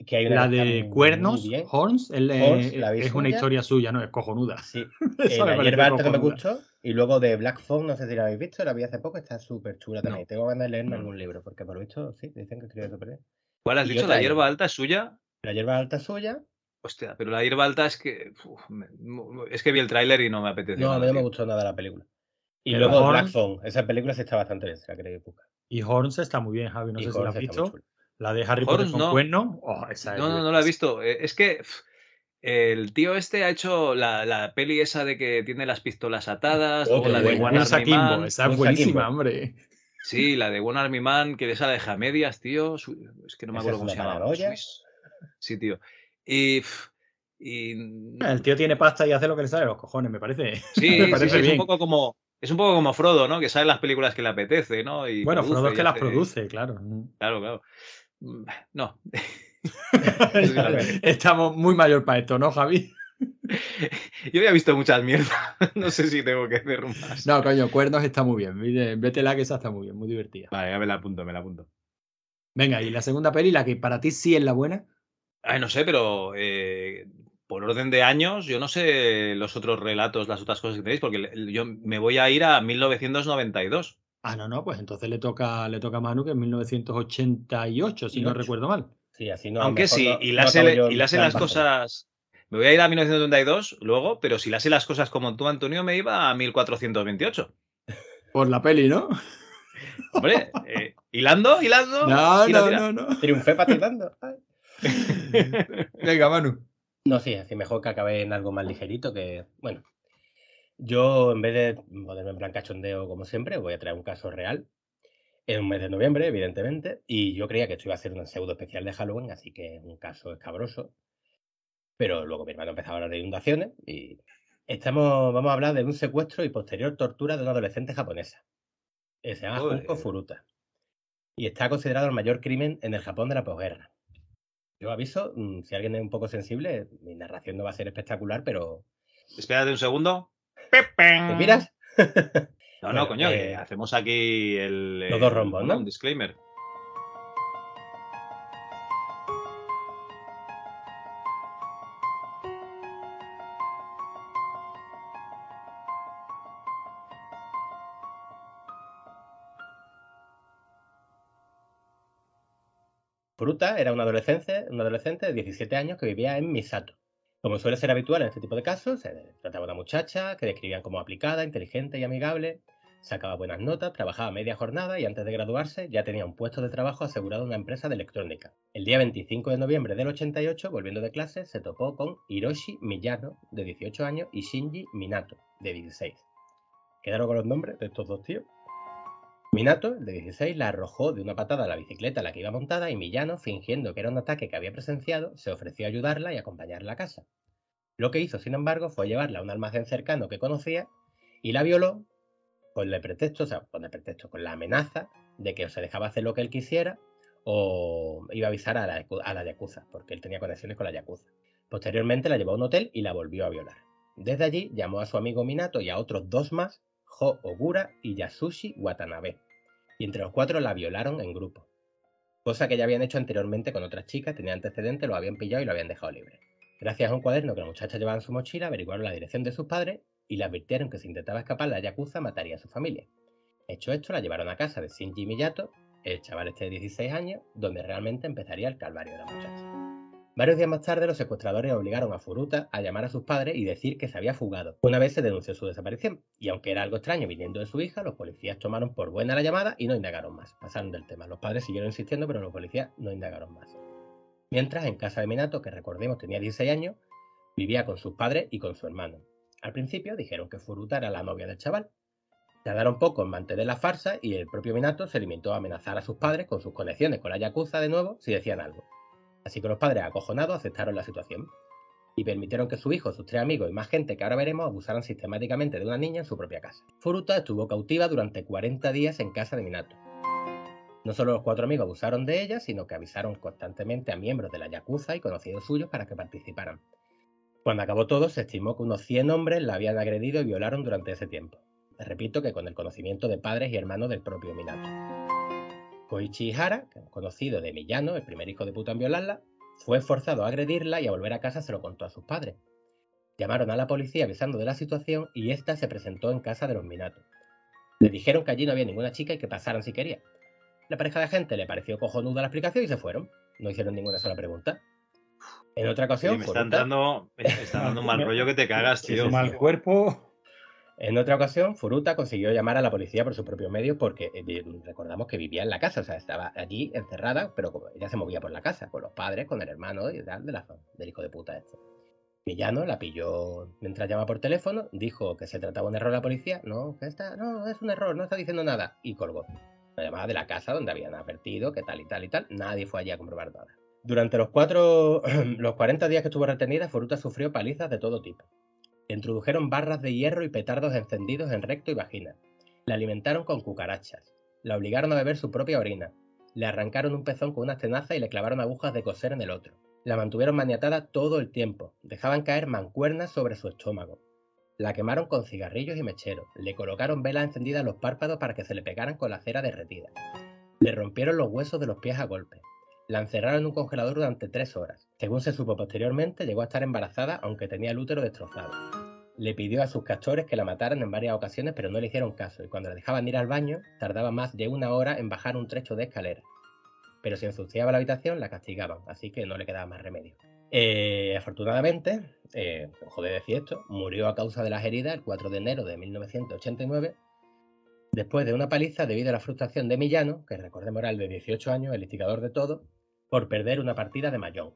Que hay una La que de muy Cuernos. Horns, él, eh, Horns, ¿la habéis es una historia suya, ¿no? Es cojonuda. Sí, Eh, la hierba alta que me gustó. Y luego de Black Phone, no sé si la habéis visto, la vi hace poco, está súper chula también. No. Tengo ganas de leerme No. algún libro, porque por lo visto, sí, dicen que escribe súper bien. ¿Cuál has Y dicho? ¿La hierba. alta es suya? La hierba alta es suya. Hostia, pero la hierba alta es que. uf, es que vi el tráiler y no me apetece. No, a mí no me gustó nada la película. Y Pero luego Black Phone, esa película sí está bastante bien, si la queréis buscar. Y Horns está muy bien, Javi. No Y sé si la has está muy visto. La de Harry Potter con no. cuerno. Oh, esa es No, no, no la he visto. Eh, Es que el tío este ha hecho la, la peli esa de que tiene las pistolas atadas, Oh, qué la de. One Army Man. esa es buenísima, hombre. Sí, la de One Army Man, que esa la deja a medias, tío. Es que no me acuerdo cómo se llama. Sí, tío. Y. y El tío tiene pasta y hace lo que le sale a los cojones, me parece. Sí, me parece sí, es bien. un poco como. Es un poco como Frodo, ¿no? Que sabe las películas que le apetece, ¿no? Y Bueno, Frodo es que las produce, claro. Claro, claro. Mm, No. La. Estamos muy mayor para esto, ¿no, Javi? Yo había visto muchas mierdas. No sé si tengo que ver más. No, coño, Cuernos está muy bien. Vete- Vétela que esa está muy bien, muy divertida. Vale, ya me la apunto, me la apunto. Venga, y la segunda peli, la que para ti sí es la buena. Ay, no sé, pero eh, por orden de años, yo no sé los otros relatos, las otras cosas que tenéis, porque yo me voy a ir a 1992. Ah, no, no, pues entonces le toca, le toca a Manu que en 1988, si Y no recuerdo mal. Sí, así no. Aunque sí, no- y no las acabo yo y las plan las bajo. cosas. Me voy a ir a 1992 luego, pero si las las cosas como tú, Antonio, me iba a 1428. Por la peli, ¿no? Hombre, eh, hilando, hilando. No, tira, no, tira. no, no. Triunfé patitando. Ay. Venga, Manu. No, sí, así mejor que acabé en algo más ligerito que, bueno, yo en vez de ponerme en plan cachondeo como siempre, voy a traer un caso real en un mes de noviembre, evidentemente, y yo creía que esto iba a ser un pseudo especial de Halloween, así que es un caso escabroso, pero luego mi hermano empezaba a hablar de inundaciones y estamos, vamos a hablar de un secuestro y posterior tortura de una adolescente japonesa. que Se llama Junko. Furuta y está considerado el mayor crimen en el Japón de la posguerra. Yo aviso, mm, si alguien es un poco sensible, mi narración no va a ser espectacular, pero. Espérate un segundo. ¿Te miras? No, no, coño, eh, hacemos aquí el. los dos rombos, ¿no? Un disclaimer. Fruta era un adolescente, un adolescente de 17 años que vivía en Misato. Como suele ser habitual en este tipo de casos, se trataba de una muchacha que describían como aplicada, inteligente y amigable, sacaba buenas notas, trabajaba media jornada y antes de graduarse ya tenía un puesto de trabajo asegurado en una empresa de electrónica. El día 25 de noviembre del 88, volviendo de clase, se topó con Hiroshi Miyano, de 18 años, y Shinji Minato, de 16. ¿Quedaron con los nombres de estos dos tíos? Minato, el de 16, la arrojó de una patada a la bicicleta a la que iba montada y Millano, fingiendo que era un ataque que había presenciado, se ofreció a ayudarla y acompañarla a casa. Lo que hizo, sin embargo, fue llevarla a un almacén cercano que conocía y la violó con el pretexto, o sea, con el pretexto, con la amenaza de que se dejaba hacer lo que él quisiera o iba a avisar a la, a la Yakuza, porque él tenía conexiones con la Yakuza. Posteriormente la llevó a un hotel y la volvió a violar. Desde allí llamó a su amigo Minato y a otros dos más, Ho Ogura y Yasushi Watanabe. Y entre los cuatro la violaron en grupo. Cosa que ya habían hecho anteriormente con otras chicas, tenían antecedentes, lo habían pillado y lo habían dejado libre. Gracias a un cuaderno que la muchacha llevaba en su mochila, averiguaron la dirección de sus padres y le advirtieron que si intentaba escapar la Yakuza mataría a su familia. Hecho esto, la llevaron a casa de Shinji Miyato, el chaval este de 16 años, donde realmente empezaría el calvario de la muchacha. Varios días más tarde, los secuestradores obligaron a Furuta a llamar a sus padres y decir que se había fugado. Una vez se denunció su desaparición, y aunque era algo extraño viniendo de su hija, los policías tomaron por buena la llamada y no indagaron más. Pasaron del tema. Los padres siguieron insistiendo, pero los policías no indagaron más. Mientras, en casa de Minato, que recordemos tenía 16 años, vivía con sus padres y con su hermano. Al principio dijeron que Furuta era la novia del chaval. Tardaron poco en mantener la farsa y el propio Minato se limitó a amenazar a sus padres con sus conexiones con la Yakuza de nuevo si decían algo. Así que los padres, acojonados, aceptaron la situación y permitieron que su hijo, sus tres amigos y más gente que ahora veremos abusaran sistemáticamente de una niña en su propia casa. Furuta estuvo cautiva durante 40 días en casa de Minato. No solo los cuatro amigos abusaron de ella, sino que avisaron constantemente a miembros de la Yakuza y conocidos suyos para que participaran. Cuando acabó todo, se estimó que unos 100 hombres la habían agredido y violaron durante ese tiempo. repito que con el conocimiento de padres y hermanos del propio Minato. Koichi Ihara, conocido de Millano, el primer hijo de puta en violarla, fue forzado a agredirla y a volver a casa se lo contó a sus padres. Llamaron a la policía avisando de la situación y ésta se presentó en casa de los Minato. Le dijeron que allí no había ninguna chica y que pasaran si quería. La pareja de gente le pareció cojonuda la explicación y se fueron. No hicieron ninguna sola pregunta. En otra ocasión. me están dando, me están dando un mal rollo que te cagas, tío. mal cuerpo. En otra ocasión, Furuta consiguió llamar a la policía por sus propios medios porque eh, recordamos que vivía en la casa, o sea, estaba allí encerrada, pero ella se movía por la casa, con los padres, con el hermano y tal, de la, del hijo de puta este. Villano la pilló mientras llamaba por teléfono, dijo que se trataba de un error a la policía, no, que está, no, es un error, no está diciendo nada, y colgó. La llamada de la casa donde habían advertido que tal y tal y tal, nadie fue allí a comprobar nada. Durante los cuatro, los 40 días que estuvo retenida, Furuta sufrió palizas de todo tipo. Introdujeron barras de hierro y petardos encendidos en recto y vagina. La alimentaron con cucarachas. La obligaron a beber su propia orina. Le arrancaron un pezón con una tenaza y le clavaron agujas de coser en el otro. La mantuvieron maniatada todo el tiempo. Dejaban caer mancuernas sobre su estómago. La quemaron con cigarrillos y mecheros. Le colocaron velas encendidas en los párpados para que se le pegaran con la cera derretida. Le rompieron los huesos de los pies a golpe. La encerraron en un congelador durante tres horas. Según se supo posteriormente, llegó a estar embarazada aunque tenía el útero destrozado. Le pidió a sus castores que la mataran en varias ocasiones, pero no le hicieron caso, y cuando la dejaban ir al baño, tardaba más de una hora en bajar un trecho de escalera. Pero si ensuciaba la habitación, la castigaban, así que no le quedaba más remedio. Eh, afortunadamente, eh, de decir esto, murió a causa de las heridas el 4 de enero de 1989 después de una paliza debido a la frustración de Millano, que recordemos era el de 18 años, el instigador de todo, por perder una partida de Mayón.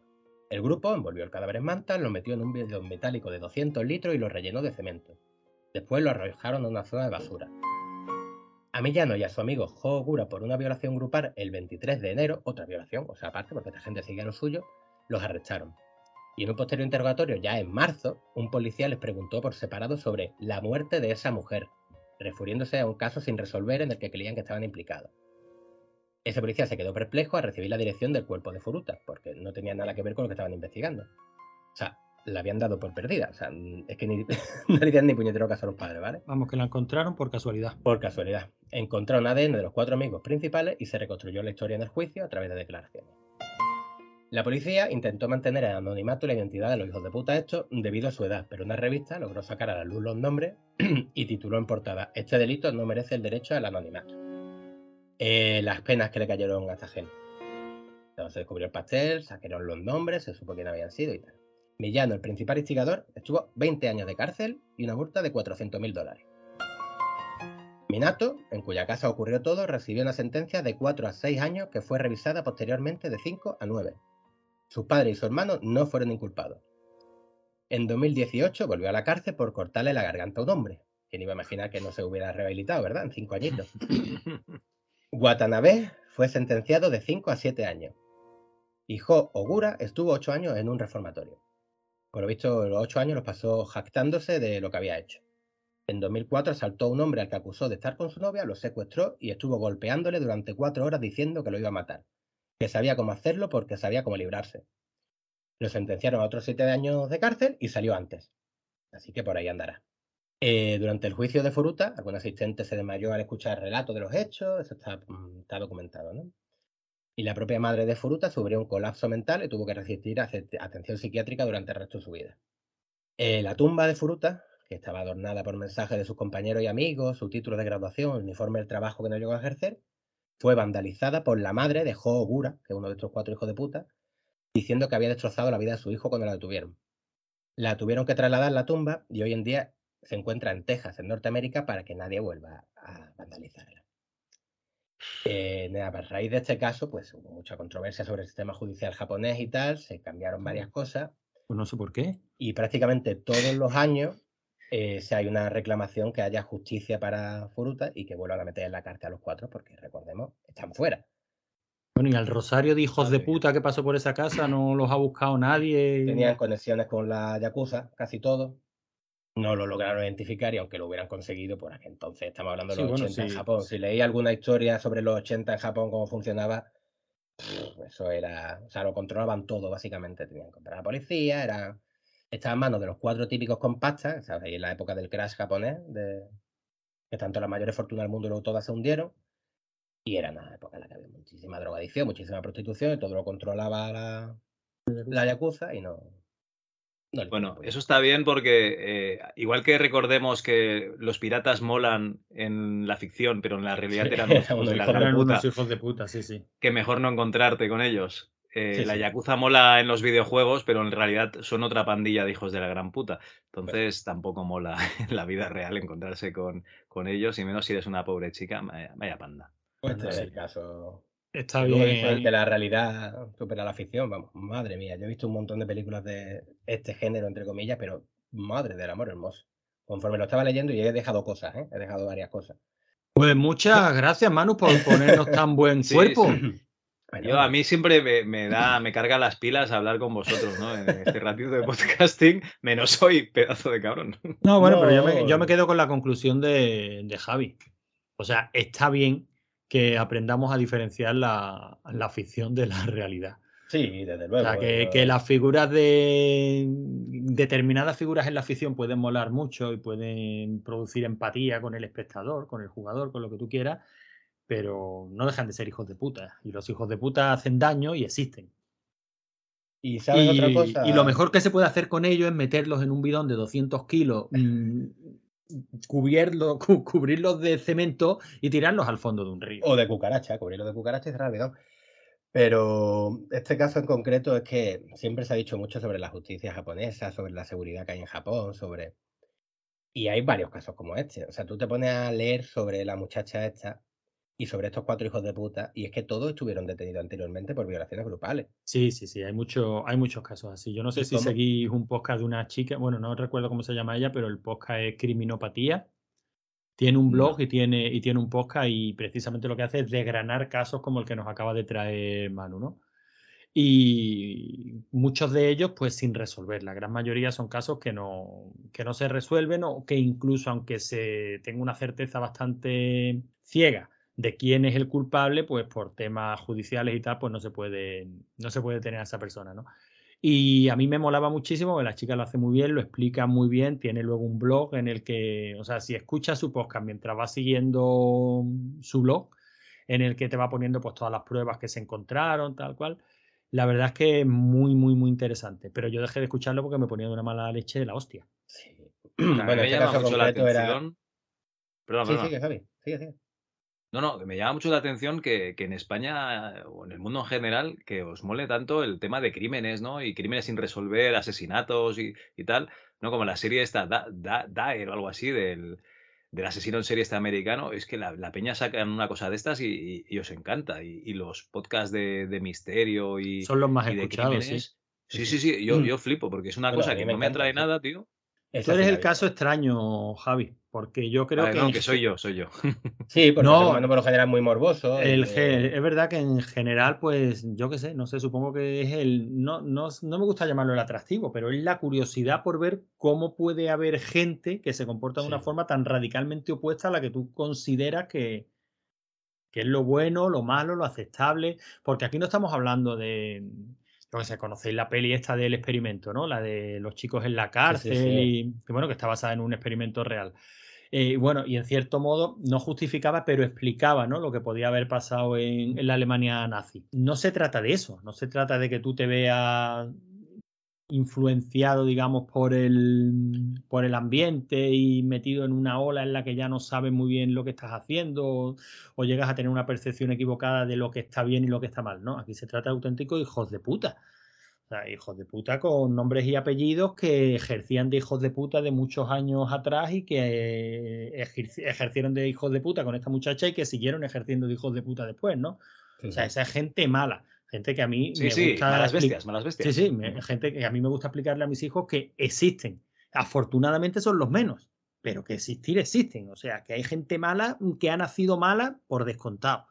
El grupo envolvió el cadáver en manta, lo metió en un bidón metálico de 200 litros y lo rellenó de cemento. Después lo arrojaron a una zona de basura. A Millano y a su amigo Jo por una violación grupal el 23 de enero, otra violación, o sea, aparte porque esta gente seguía lo suyo, los arrestaron. Y en un posterior interrogatorio, ya en marzo, un policía les preguntó por separado sobre la muerte de esa mujer, refiriéndose a un caso sin resolver en el que creían que estaban implicados. Ese policía se quedó perplejo al recibir la dirección del cuerpo de Furuta, porque no tenía nada que ver con lo que estaban investigando. O sea, la habían dado por perdida. O sea, es que ni, no le dieron ni puñetero caso a los padres, ¿vale? Vamos, que la encontraron por casualidad. Por casualidad. Encontraron ADN de los cuatro amigos principales y se reconstruyó la historia en el juicio a través de declaraciones. La policía intentó mantener el anonimato y la identidad de los hijos de puta estos debido a su edad, pero una revista logró sacar a la luz los nombres y tituló en portada: Este delito no merece el derecho al anonimato. Eh, las penas que le cayeron a esta gente. Entonces descubrió el pastel, saquearon los nombres, se supo quién habían sido y tal. Millano, el principal instigador, estuvo 20 años de cárcel y una multa de 400.000 dólares. Minato, en cuya casa ocurrió todo, recibió una sentencia de 4 a 6 años que fue revisada posteriormente de 5 a 9. Sus padres y su hermano no fueron inculpados. En 2018 volvió a la cárcel por cortarle la garganta a un hombre. Quien iba a imaginar que no se hubiera rehabilitado, ¿verdad? En 5 añitos. Watanabe fue sentenciado de 5 a 7 años. Y Ho Ogura estuvo 8 años en un reformatorio. Por lo visto, los 8 años los pasó jactándose de lo que había hecho. En 2004 asaltó a un hombre al que acusó de estar con su novia, lo secuestró y estuvo golpeándole durante 4 horas diciendo que lo iba a matar. Que sabía cómo hacerlo porque sabía cómo librarse. Lo sentenciaron a otros 7 años de cárcel y salió antes. Así que por ahí andará. Eh, durante el juicio de Furuta, algún asistente se desmayó al escuchar el relato de los hechos, eso está, mm, documentado, ¿no? Y la propia madre de Furuta sufrió un colapso mental y tuvo que resistir a atención psiquiátrica durante el resto de su vida. Eh, la tumba de Furuta, que estaba adornada por mensajes de sus compañeros y amigos, su título de graduación, el uniforme del trabajo que no llegó a ejercer, fue vandalizada por la madre de Ho Ogura, que es uno de estos cuatro hijos de puta, diciendo que había destrozado la vida de su hijo cuando la detuvieron. La tuvieron que trasladar a la tumba y hoy en día se encuentra en Texas, en Norteamérica, para que nadie vuelva a vandalizarla. Eh, a raíz de este caso, pues hubo mucha controversia sobre el sistema judicial japonés y tal, se cambiaron varias cosas. Pues no sé por qué. Y prácticamente todos los años eh, se hay una reclamación que haya justicia para Furuta y que vuelvan a meter en la cárcel a los cuatro, porque recordemos, están fuera. Bueno, y al rosario de hijos de puta que pasó por esa casa no los ha buscado nadie. Tenían conexiones con la Yakuza, casi todos. No lo lograron identificar y aunque lo hubieran conseguido, por aquel entonces estamos hablando de los 80 en Japón. Si leí alguna historia sobre los 80 en Japón, cómo funcionaba, eso era, o sea, lo controlaban todo básicamente. Tenían que comprar a la policía, era estaba en manos de los cuatro típicos compactas, ¿sabes? En la época del crash japonés, de, que tanto las mayores fortunas del mundo y luego todas se hundieron. Y era una época en la que había muchísima drogadicción, muchísima prostitución, y todo lo controlaba la, la Yakuza y no. Bueno, eso está bien porque eh, igual que recordemos que los piratas molan en la ficción, pero en la realidad eran, unos hijos de puta, sí, sí. Que mejor no encontrarte con ellos. Eh, la Yakuza mola en los videojuegos, pero en realidad son otra pandilla de hijos de la gran puta. Entonces tampoco mola en la vida real encontrarse con, con ellos, y menos si eres una pobre chica, vaya, panda. Pues este es el caso. Está bien. Que la realidad supera la ficción, vamos, madre mía. Yo he visto un montón de películas de este género, entre comillas, pero madre del amor hermoso. Conforme lo estaba leyendo y he dejado cosas, ¿eh? he dejado varias cosas. Pues muchas gracias, Manu, por ponernos tan buen cuerpo. Yo, a mí siempre me, da, me carga las pilas hablar con vosotros, ¿no? En este ratito de podcasting, menos hoy, pedazo de cabrón. No, bueno, pero yo me, yo me, quedo con la conclusión de, de, Javi. O sea, está bien que aprendamos a diferenciar la, la ficción de la realidad. Sí, desde luego. O sea, que, que, las figuras de. Determinadas figuras en la ficción pueden molar mucho y pueden producir empatía con el espectador, con el jugador, con lo que tú quieras pero no dejan de ser hijos de puta. Y los hijos de puta hacen daño y existen. Y, otra cosa? y lo mejor que se puede hacer con ellos es meterlos en un bidón de 200 kilos, mm, cubrirlos de cemento y tirarlos al fondo de un río. O de cucaracha, cubrirlos de cucaracha y cerrar el. Pero este caso en concreto es que siempre se ha dicho mucho sobre la justicia japonesa, sobre la seguridad que hay en Japón, sobre... Y hay varios casos como este. O sea, tú te pones a leer sobre la muchacha esta y sobre estos cuatro hijos de puta, y es que todos estuvieron detenidos anteriormente por violaciones grupales. Sí, sí, sí, hay, mucho, hay muchos casos así. Yo no sé si seguís un podcast de una chica, bueno, no recuerdo cómo se llama ella, pero el podcast es Criminopatía. Tiene un blog y tiene, y tiene un podcast y precisamente lo que hace es desgranar casos como el que nos acaba de traer Manu, ¿no? Y muchos de ellos, pues sin resolver. La gran mayoría son casos que no, que no se resuelven o que incluso aunque se tenga una certeza bastante ciega de quién es el culpable, pues por temas judiciales y tal, pues no se puede, no se puede tener a esa persona, ¿no? Y a mí me molaba muchísimo, que la chica lo hace muy bien, lo explica muy bien, tiene luego un blog en el que, o sea, si escuchas su podcast mientras va siguiendo su blog, en el que te va poniendo pues todas las pruebas que se encontraron, tal cual. La verdad es que es muy, muy, muy interesante. Pero yo dejé de escucharlo porque me ponía de una mala leche de la hostia. Sí. bueno, este caso concreto era... Perdón, sí, sigue, Javi. Sigue, sigue. No, no, me llama mucho la atención que, en España o en el mundo en general que os mole tanto el tema de crímenes, ¿no? Y crímenes sin resolver, asesinatos y, tal, ¿no? Como la serie esta, da, o algo así, del, del, asesino en serie este americano, es que la, peña saca una cosa de estas y, os encanta. Y, los podcasts de, misterio y... Son los más escuchados, sí. Sí, sí, sí, yo, mm. yo flipo porque es una cosa que no me atrae nada, tío. Tú eres el caso extraño, Javi, porque yo creo que... No, que soy yo, soy yo. sí, porque no, por lo general muy morboso. El, Es verdad que en general, pues yo qué sé, no sé, supongo que es el... No, no, no me gusta llamarlo el atractivo, pero es la curiosidad por ver cómo puede haber gente que se comporta de una forma tan radicalmente opuesta a la que tú consideras que, que es lo bueno, lo malo, lo aceptable, porque aquí no estamos hablando de no sé, conocéis la peli esta del experimento, ¿no? La de los chicos en la cárcel y que bueno, que está basada en un experimento real. Eh, bueno, y en cierto modo no justificaba, pero explicaba ¿no? lo que podía haber pasado en, la Alemania nazi. No se trata de eso, no se trata de que tú te veas influenciado, digamos, por el, por el ambiente y metido en una ola en la que ya no sabes muy bien lo que estás haciendo o, llegas a tener una percepción equivocada de lo que está bien y lo que está mal, ¿no? Aquí se trata de auténticos hijos de puta. Sea, hijos de puta con nombres y apellidos que ejercían de hijos de puta de muchos años atrás y que ejercieron de hijos de puta con esta muchacha y que siguieron ejerciendo de hijos de puta después, ¿no? O sea, esa gente mala. Gente que a mí me gusta. Malas bestias, malas bestias. Sí, sí, gente que a mí me gusta explicarle a mis hijos que existen. Afortunadamente son los menos, pero que existir existen. O sea, que hay gente mala que ha nacido mala por descontado.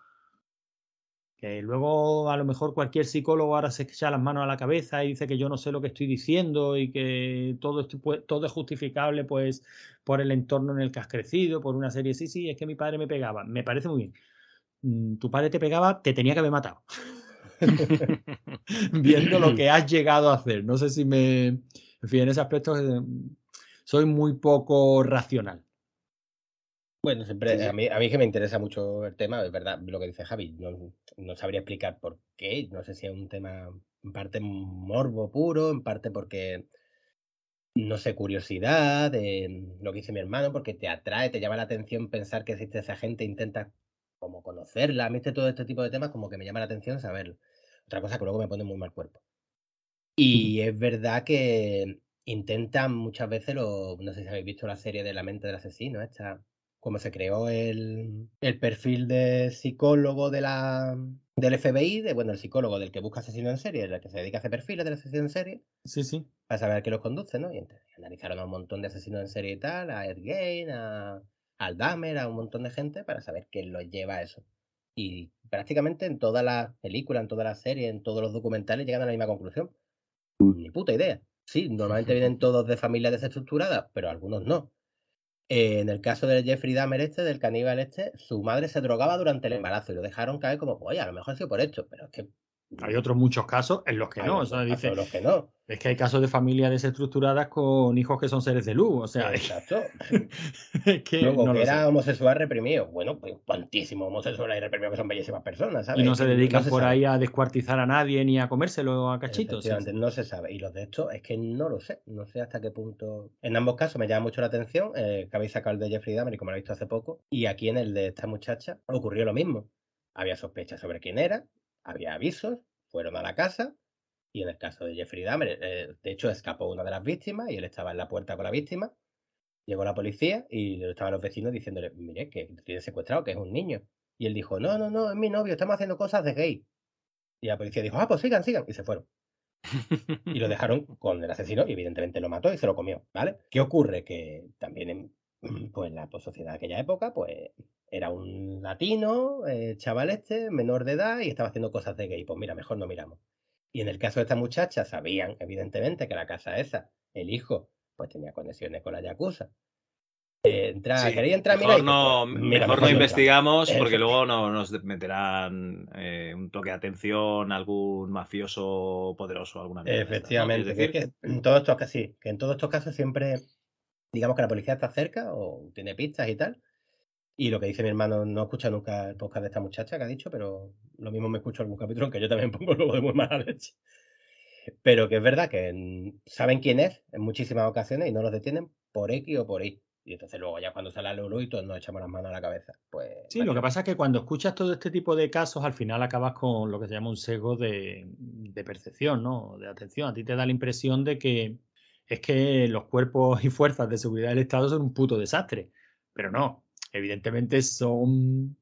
Que luego a lo mejor cualquier psicólogo ahora se echa las manos a la cabeza y dice que yo no sé lo que estoy diciendo y que todo, esto, todo es justificable pues por el entorno en el que has crecido, por una serie. Sí, sí, es que mi padre me pegaba. Me parece muy bien. Mm, tu padre te pegaba, te tenía que haber matado. Viendo lo que has llegado a hacer. No sé si me... En fin, en ese aspecto eh, soy muy poco racional. Bueno, siempre, A, mí, a mí que me interesa mucho el tema, es verdad, lo que dice Javi, no, sabría explicar por qué, no sé si es un tema en parte morbo puro, en parte porque, no sé, curiosidad, lo que dice mi hermano, porque te atrae, te llama la atención pensar que existe esa gente, intenta como conocerla, a mí este, todo este tipo de temas como que me llama la atención saberlo. Otra cosa que luego me pone muy mal cuerpo. Y es verdad que intentan muchas veces, lo, no sé si habéis visto la serie de La mente del asesino, esta como se creó el, perfil de psicólogo de la, del FBI, de, bueno, el psicólogo del que busca asesinos en serie, el que se dedica a hacer perfiles del asesino en serie. Sí, sí. Para saber qué los conduce, ¿no? Y analizaron a un montón de asesinos en serie y tal, a Ed Gein, a al Dahmer, a un montón de gente para saber qué los lleva a eso. Y prácticamente en todas las películas, en todas las series, en todos los documentales llegan a la misma conclusión. Ni puta idea. Sí, normalmente vienen todos de familias desestructuradas, pero algunos no. Eh, en el caso de Jeffrey Dahmer este, del caníbal este, su madre se drogaba durante el embarazo y lo dejaron caer como, oye, a lo mejor ha sido por esto, pero es que hay otros muchos casos en los que no. O dice, los que no. Es que hay casos de familias desestructuradas con hijos que son seres de luz. O sea, Exacto. es que, Luego, que era homosexual reprimido. Bueno, pues cuantísimos homosexuales y reprimidos que son bellísimas personas, ¿sabes? Y no se dedican por ahí a descuartizar a nadie ni a comérselo a cachitos. no se sabe. Y los de estos es que no lo sé. No sé hasta qué punto. En ambos casos me llama mucho la atención eh, que habéis sacado el de Jeffrey Dahmer y como lo he visto hace poco. Y aquí en el de esta muchacha ocurrió lo mismo. Había sospechas sobre quién era, había avisos, fueron a la casa y en el caso de Jeffrey Dahmer, eh, de hecho escapó una de las víctimas y él estaba en la puerta con la víctima. Llegó la policía y estaban los vecinos diciéndole, mire, que tiene secuestrado, que es un niño. Y él dijo, no, no, no, es mi novio, estamos haciendo cosas de gay. Y la policía dijo, ah, pues sigan, sigan. Y se fueron. y lo dejaron con el asesino y evidentemente lo mató y se lo comió, ¿vale? ¿Qué ocurre? Que también en pues, la sociedad de aquella época, pues era un latino, eh, chaval este, menor de edad y estaba haciendo cosas de gay. Pues mira, mejor no miramos. Y en el caso de esta muchacha, sabían evidentemente que la casa esa, el hijo, pues tenía conexiones con la Yakuza. Eh, quería entrar mejor no, pues, mejor no investigamos porque luego no, nos meterán eh, un toque de atención algún mafioso poderoso alguna. Efectivamente, que en todos estos casos sí, que en todos estos casos siempre digamos que la policía está cerca o tiene pistas y tal, y lo que dice mi hermano, no escucha nunca el podcast de esta muchacha que ha dicho, pero lo mismo me escucho algún capítulo que yo también pongo luego de muy mala leche. Pero que es verdad que saben quién es en muchísimas ocasiones y no los detienen por X o por Y. Y entonces luego ya cuando sale el y todos nos echamos las manos a la cabeza. Pues, sí, lo que pasa es que cuando escuchas todo este tipo de casos, al final acabas con lo que se llama un sesgo de, de percepción, ¿no? De atención. A ti te da la impresión de que es que los cuerpos y fuerzas de seguridad del Estado son un puto desastre. Pero no, evidentemente son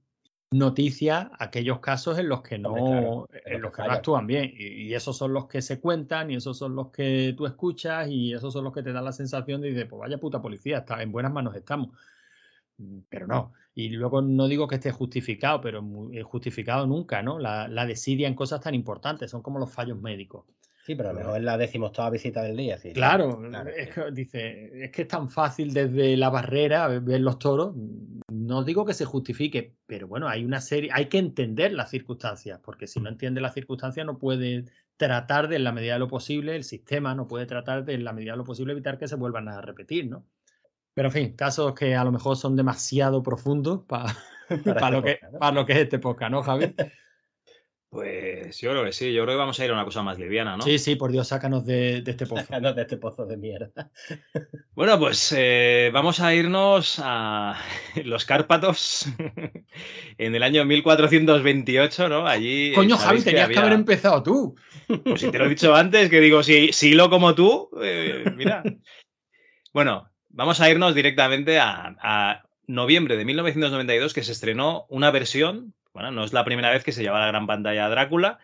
noticias aquellos casos en los que no, en los que no actúan bien. Y, esos son los que se cuentan, y esos son los que tú escuchas, y esos son los que te dan la sensación de, pues vaya puta policía, está, en buenas manos estamos. Mm, pero no. Y luego no digo que esté justificado, pero justificado nunca, ¿no? La, la desidia en cosas tan importantes, son como los fallos médicos. Sí, pero a lo mejor es la decimoctava visita del día. Sí, claro, Es que, dice, es que es tan fácil desde la barrera ver los toros. No digo que se justifique, pero bueno, hay una serie, hay que entender las circunstancias, porque si no entiende las circunstancias no puede tratar de en la medida de lo posible, el sistema no puede tratar de en la medida de lo posible evitar que se vuelvan a repetir, ¿no? Pero en fin, casos que a lo mejor son demasiado profundos para, para, lo, que, para lo que es este podcast, ¿no, Javi? Pues yo creo que sí, yo creo que vamos a ir a una cosa más liviana, ¿no? Sí, sí, por Dios, sácanos de, este pozo. Sácanos de este pozo de mierda. Bueno, pues eh, vamos a irnos a los Cárpatos en el año 1428, ¿no? Allí. Eh, Coño, Javi, tenías que, haber empezado tú. Pues si te lo he dicho antes, que digo, si, si lo como tú, eh, mira. Bueno, vamos a irnos directamente a, a noviembre de 1992, que se estrenó una versión bueno, no es la primera vez que se lleva la gran pantalla Drácula.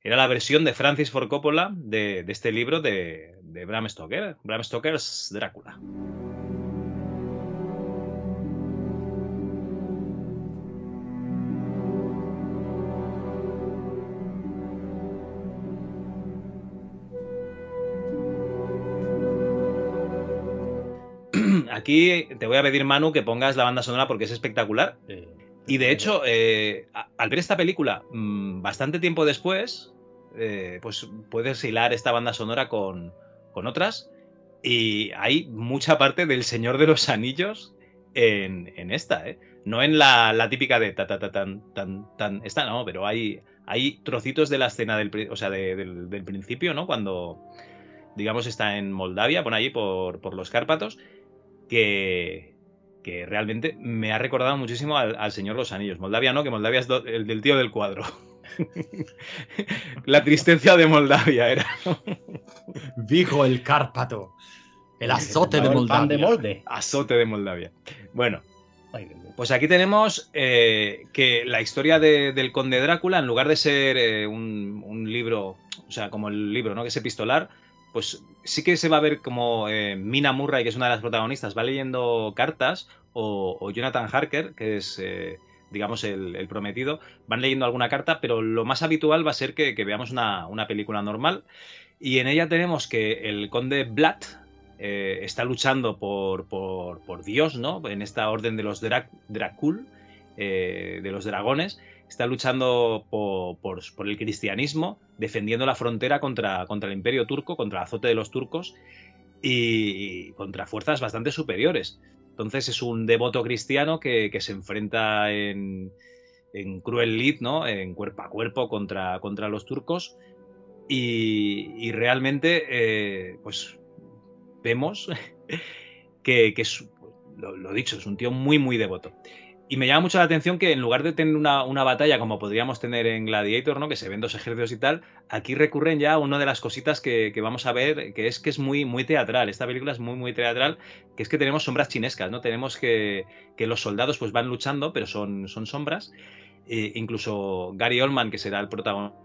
Era la versión de Francis Ford Coppola de, este libro de, de Bram Stoker, Bram Stoker's Drácula. Aquí te voy a pedir, Manu, que pongas la banda sonora porque es espectacular. Y de hecho, eh, al ver esta película mm, bastante tiempo después, eh, pues puedes hilar esta banda sonora con, otras. Y hay mucha parte del Señor de los Anillos en, esta, ¿eh? No en la, típica de ta ta ta tan tan tan. Esta no, pero hay, hay trocitos de la escena del, o sea, del, principio, ¿no? Cuando, digamos, está en Moldavia, por allí por, por los Cárpatos, que, que realmente me ha recordado muchísimo al, Señor Los Anillos. Moldavia no, que Moldavia es el del tío del cuadro. La tristeza de Moldavia era. Vigo el Cárpato. El azote de Moldavia. de molde. Azote de Moldavia. Bueno, pues aquí tenemos eh, que la historia del conde Drácula, en lugar de ser eh, un, un, libro, o sea, como el libro, ¿no? Que es epistolar, pues sí que se va a ver como eh, Mina Murray, que es una de las protagonistas, va leyendo cartas, o, Jonathan Harker, que es, eh, digamos, el, prometido, van leyendo alguna carta, pero lo más habitual va a ser que, veamos una, película normal. Y en ella tenemos que el conde Blatt eh, está luchando por, por, Dios, ¿no? En esta orden de los Dracul, de los dragones está luchando por, el cristianismo, defendiendo la frontera contra, contra, el imperio turco, contra el azote de los turcos y, contra fuerzas bastante superiores. Entonces es un devoto cristiano que, se enfrenta en, cruel lid, ¿no? en cuerpo a cuerpo contra, contra los turcos y, realmente eh, pues vemos que, lo dicho, es un tío muy muy devoto. Y me llama mucho la atención que en lugar de tener una, batalla como podríamos tener en Gladiator, ¿no? Que se ven dos ejércitos y tal, aquí recurren ya a una de las cositas que, vamos a ver, que es que es muy, muy teatral. Esta película es muy, muy teatral, que es que tenemos sombras chinescas, ¿no? Tenemos que, los soldados pues van luchando, pero son, son sombras. E incluso Gary Oldman, que será el protagonista,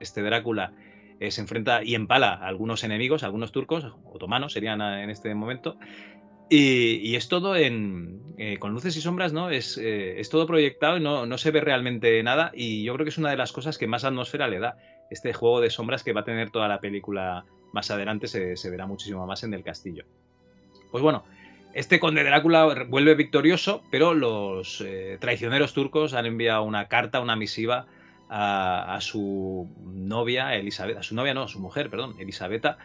este Drácula, eh, se enfrenta y empala a algunos enemigos, algunos turcos, otomanos serían en este momento, y, es todo en, eh, con luces y sombras, ¿no? Es, eh, es todo proyectado y no, no, se ve realmente nada. Y yo creo que es una de las cosas que más atmósfera le da. Este juego de sombras que va a tener toda la película más adelante se, verá muchísimo más en el castillo. Pues bueno, este conde Drácula vuelve victorioso, pero los eh, traicioneros turcos han enviado una carta, una misiva a, a, su novia, Elizabeth, a su novia, no, a su mujer, perdón, Elisabetta,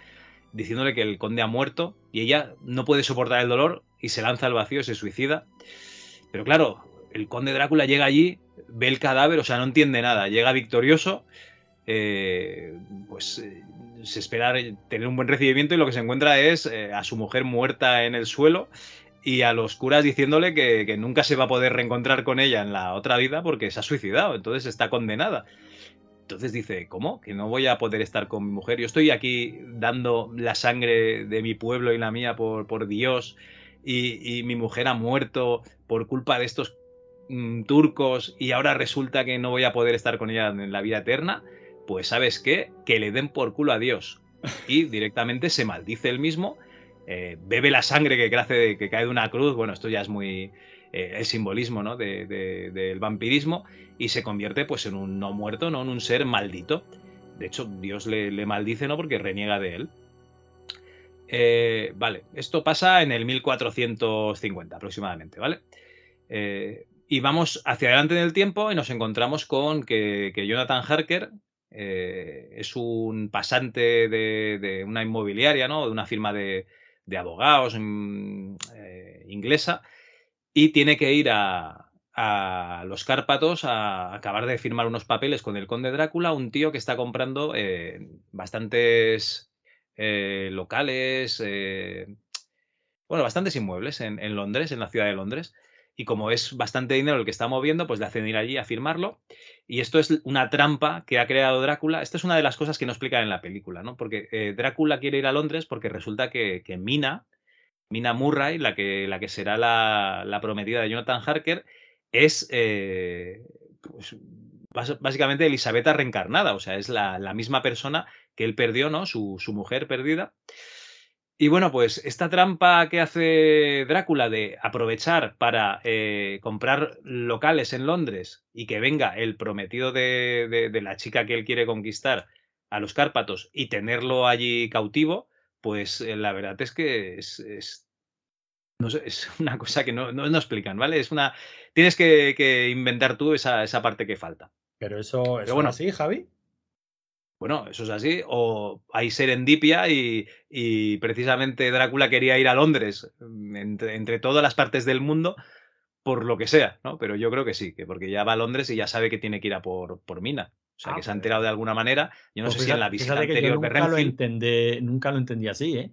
diciéndole que el conde ha muerto y ella no puede soportar el dolor y se lanza al vacío, se suicida. Pero claro, el conde Drácula llega allí, ve el cadáver, o sea, no entiende nada, llega victorioso, eh, pues eh, se espera tener un buen recibimiento y lo que se encuentra es eh, a su mujer muerta en el suelo y a los curas diciéndole que, que, nunca se va a poder reencontrar con ella en la otra vida porque se ha suicidado, entonces está condenada. Entonces dice, ¿cómo? Que no voy a poder estar con mi mujer. Yo estoy aquí dando la sangre de mi pueblo y la mía por, Dios y, mi mujer ha muerto por culpa de estos mm, turcos y ahora resulta que no voy a poder estar con ella en la vida eterna. Pues sabes qué? Que le den por culo a Dios. Y directamente se maldice él mismo, eh, bebe la sangre que, que cae de una cruz. Bueno, esto ya es muy eh, el simbolismo ¿no? del vampirismo y se convierte pues, en un no muerto, ¿no? en un ser maldito. De hecho, Dios le, maldice ¿no? porque reniega de él. Eh, vale, esto pasa en el 1450 aproximadamente, ¿vale? Eh, y vamos hacia adelante en el tiempo y nos encontramos con que, Jonathan Harker es un pasante de, una inmobiliaria, ¿no? De una firma de, abogados mm, inglesa y tiene que ir a, a los Cárpatos a acabar de firmar unos papeles con el conde Drácula, un tío que está comprando eh, bastantes eh, locales, eh, bueno, bastantes inmuebles en, Londres, en la ciudad de Londres. Y como es bastante dinero el que está moviendo, pues le hacen ir allí a firmarlo. Y esto es una trampa que ha creado Drácula. Esta es una de las cosas que no explican en la película, ¿no? Porque Drácula quiere ir a Londres porque resulta que, que Mina, Mina Murray, la que, la que será la, la prometida de Jonathan Harker, es eh, pues, básicamente Elisabetta reencarnada, o sea, es la, misma persona que él perdió, ¿no? Su, mujer perdida. Y bueno, pues esta trampa que hace Drácula de aprovechar para eh, comprar locales en Londres y que venga el prometido de, la chica que él quiere conquistar a los Cárpatos y tenerlo allí cautivo, pues eh, la verdad es que es no sé, es una cosa que no, no, explican, ¿vale? Es una. Tienes que, inventar tú esa, esa, parte que falta. Pero eso, es bueno, así, Javi. Bueno, eso es así. O hay serendipia y, y precisamente Drácula quería ir a Londres mm, entre, entre, todas las partes del mundo por lo que sea, ¿no? Pero yo creo que sí, que porque ya va a Londres y ya sabe que tiene que ir a por, por Mina. O sea, ah, que se ha pues enterado de alguna manera. Yo no pues sé si en la visita anterior que nunca, lo entendé, nunca lo entendí así, ¿eh?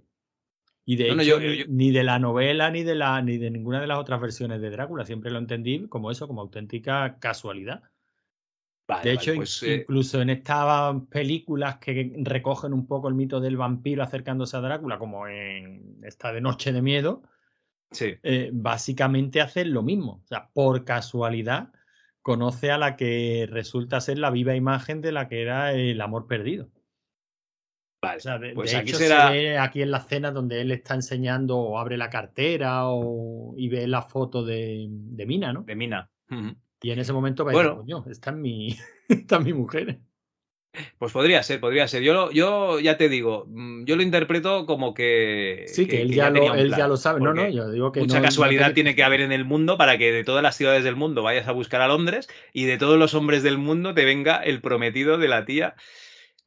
Y de hecho, ni de la novela ni de la ni de ninguna de las otras versiones de Drácula. Siempre lo entendí como eso, como auténtica casualidad. de hecho, pues, eh incluso en estas películas que recogen un poco el mito del vampiro acercándose a Drácula, como en esta de Noche de Miedo, sí. Eh, básicamente hacen lo mismo. O sea, por casualidad conoce a la que resulta ser la viva imagen de la que era el amor perdido. Vale, pues aquí será... aquí en la escena donde él está enseñando o abre la cartera o, y ve la foto de, de Mina, ¿no? De Mina. Y en ese momento va bueno, coño, está en mi, está mi mujer. Pues podría ser, podría ser. Yo, yo ya te digo, mm, yo lo interpreto como que. Sí, que, él, ya, lo, él ya lo sabe. No, no, yo digo que. Mucha casualidad tiene que haber en el mundo para que de todas las ciudades del mundo vayas a buscar a Londres y de todos los hombres del mundo te venga el prometido de la tía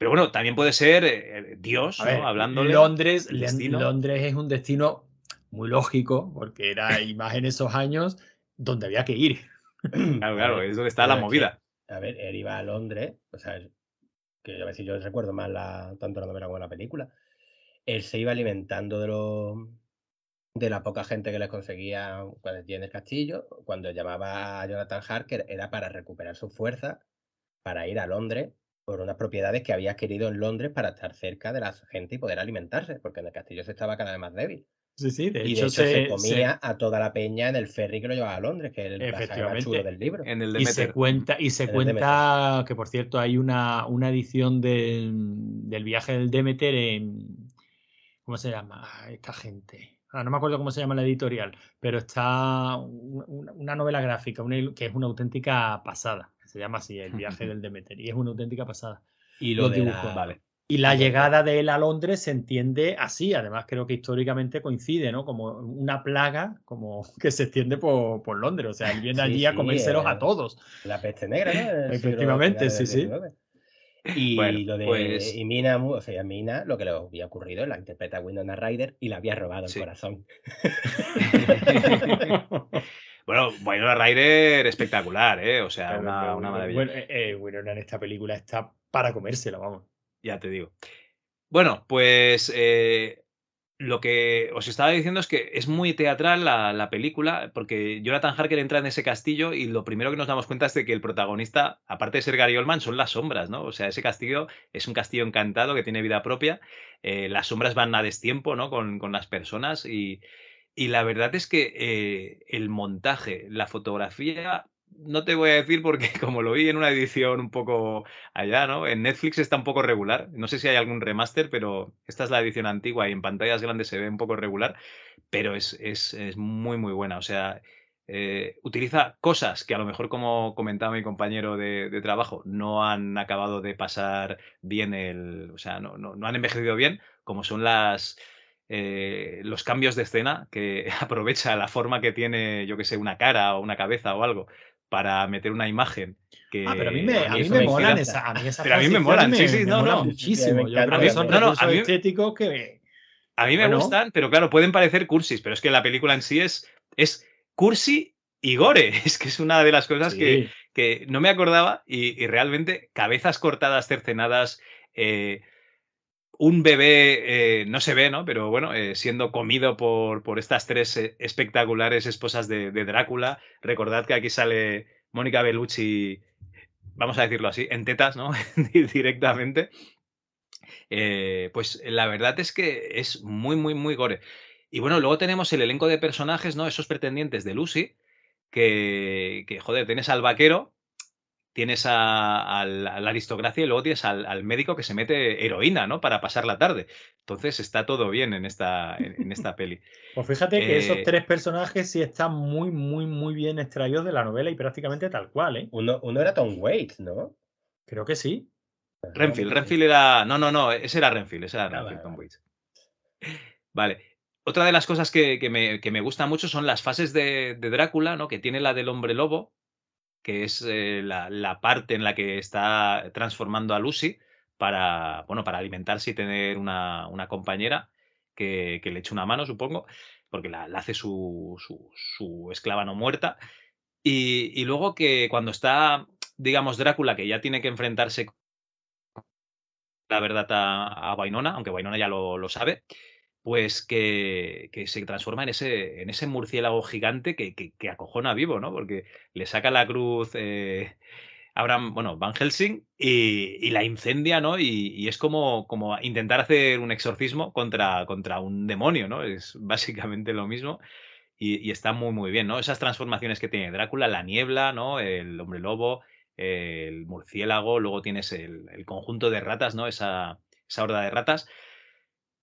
pero bueno, también puede ser eh, Dios, ¿no? Hablándole. Londres, Londres es un destino muy lógico, porque era, y más en esos años, donde había que ir. Claro, claro, es donde está la movida. a ver, él iba a Londres, o sea, que a ver si yo recuerdo más la, tanto la novela como la película. Él se iba alimentando de lo, de la poca gente que le conseguía cuando en el castillo. Cuando llamaba a Jonathan Harker era para recuperar su fuerza, para ir a Londres por unas propiedades que había adquirido en Londres para estar cerca de la gente y poder alimentarse, porque en el castillo se estaba cada vez más débil. Sí, sí, de y hecho, se, comía a toda la peña en el ferry que lo llevaba a Londres, que es el Efectivamente. del libro. En el y se cuenta, y se cuenta que, por cierto, hay una, una edición del viaje del Demeter en. ¿Cómo se llama esta gente? Ah, no me acuerdo cómo se llama la editorial, pero está una, novela gráfica que es una auténtica pasada. Se llama así, El viaje del Demeter. Y es una auténtica pasada. Y lo de vale. Y la llegada de él a Londres se entiende así. Además, creo que históricamente coincide, ¿no? Como una plaga como que se extiende por, por Londres. O sea, él viene allí a comérselos a todos. La peste negra, ¿no? Efectivamente, sí, sí. Y lo de pues... y Mina, o sea, Mina, lo que le había ocurrido, la interpreta Winona Ryder y la había robado el corazón. Bueno, Winona Ryder espectacular, ¿eh? O sea, una, una, maravilla. Bueno, eh, eh, Winona en esta película está para comérselo, vamos. Ya te digo. Bueno, pues eh, lo que os estaba diciendo es que es muy teatral la, película, porque Jonathan Harker entra en ese castillo y lo primero que nos damos cuenta es de que el protagonista, aparte de ser Gary Oldman, son las sombras, ¿no? O sea, ese castillo es un castillo encantado que tiene vida propia, eh, las sombras van a destiempo, ¿no? Con, con las personas y, y, la verdad es que eh, el montaje, la fotografía no te voy a decir porque como lo vi en una edición un poco allá, ¿no? En Netflix está un poco regular. No sé si hay algún remaster, pero esta es la edición antigua y en pantallas grandes se ve un poco regular, pero es, es, es muy, muy buena. O sea, eh, utiliza cosas que a lo mejor, como comentaba mi compañero de, de, trabajo, no han acabado de pasar bien el. O sea, no, no, no han envejecido bien, como son las. Eh, los cambios de escena que aprovecha la forma que tiene, yo que sé, una cara o una cabeza o algo para meter una imagen. Que ah, pero a mí me, a mí me molan esa, a mí esa Pero a mí me molan, sí, sí, no, no. Muchísimo. Yo creo que son no, no, a mí, estéticos que. A mí me gustan, pero claro, pueden parecer cursis, pero es que la película en sí es, es cursi y gore. Es que es una de las cosas que, no me acordaba y, realmente cabezas cortadas, cercenadas, eh, un bebé eh, no se ve, ¿no? Pero bueno, eh, siendo comido por, por estas tres espectaculares esposas de, de, Drácula. Recordad que aquí sale Mónica Bellucci, vamos a decirlo así, en tetas, ¿no? Directamente. pues la verdad es que es muy, muy, muy gore. Y bueno, luego tenemos el elenco de personajes, ¿no? Esos pretendientes de Lucy, que, que joder, tienes al vaquero, tienes a, la aristocracia y luego tienes al, médico que se mete heroína, ¿no? Para pasar la tarde. Entonces está todo bien en esta, en, esta peli. Pues fíjate que esos eh tres personajes sí están muy, muy, muy bien extraídos de la novela y prácticamente tal cual, ¿eh? Uno, era Tom Waits, ¿no? Creo que sí. Renfield, Renfield era. No, no, no, ese era Renfield, ese era ah, Renfield, Tom Waits. Vale otra de las cosas que, me, que, me, gusta mucho son las fases de, Drácula, ¿no? Que tiene la del hombre lobo, que es eh, la, parte en la que está transformando a Lucy para, bueno, para alimentarse y tener una, compañera que, le eche una mano, supongo, porque la, hace su, su, esclava no muerta. Y, luego que cuando está, digamos, Drácula, que ya tiene que enfrentarse la verdad a, a Wainona, aunque Wainona ya lo, lo sabe, pues que, se transforma en ese, en ese murciélago gigante que, que, acojona vivo, ¿no? Porque le saca la cruz eh, Abraham, bueno, Van Helsing y, la incendia, ¿no? Y, es como, como intentar hacer un exorcismo contra, contra un demonio, ¿no? Es básicamente lo mismo. Y, está muy, muy bien, ¿no? Esas transformaciones que tiene Drácula, la niebla, ¿no? El hombre lobo, el murciélago, luego tienes el, el conjunto de ratas, ¿no? Esa, esa horda de ratas.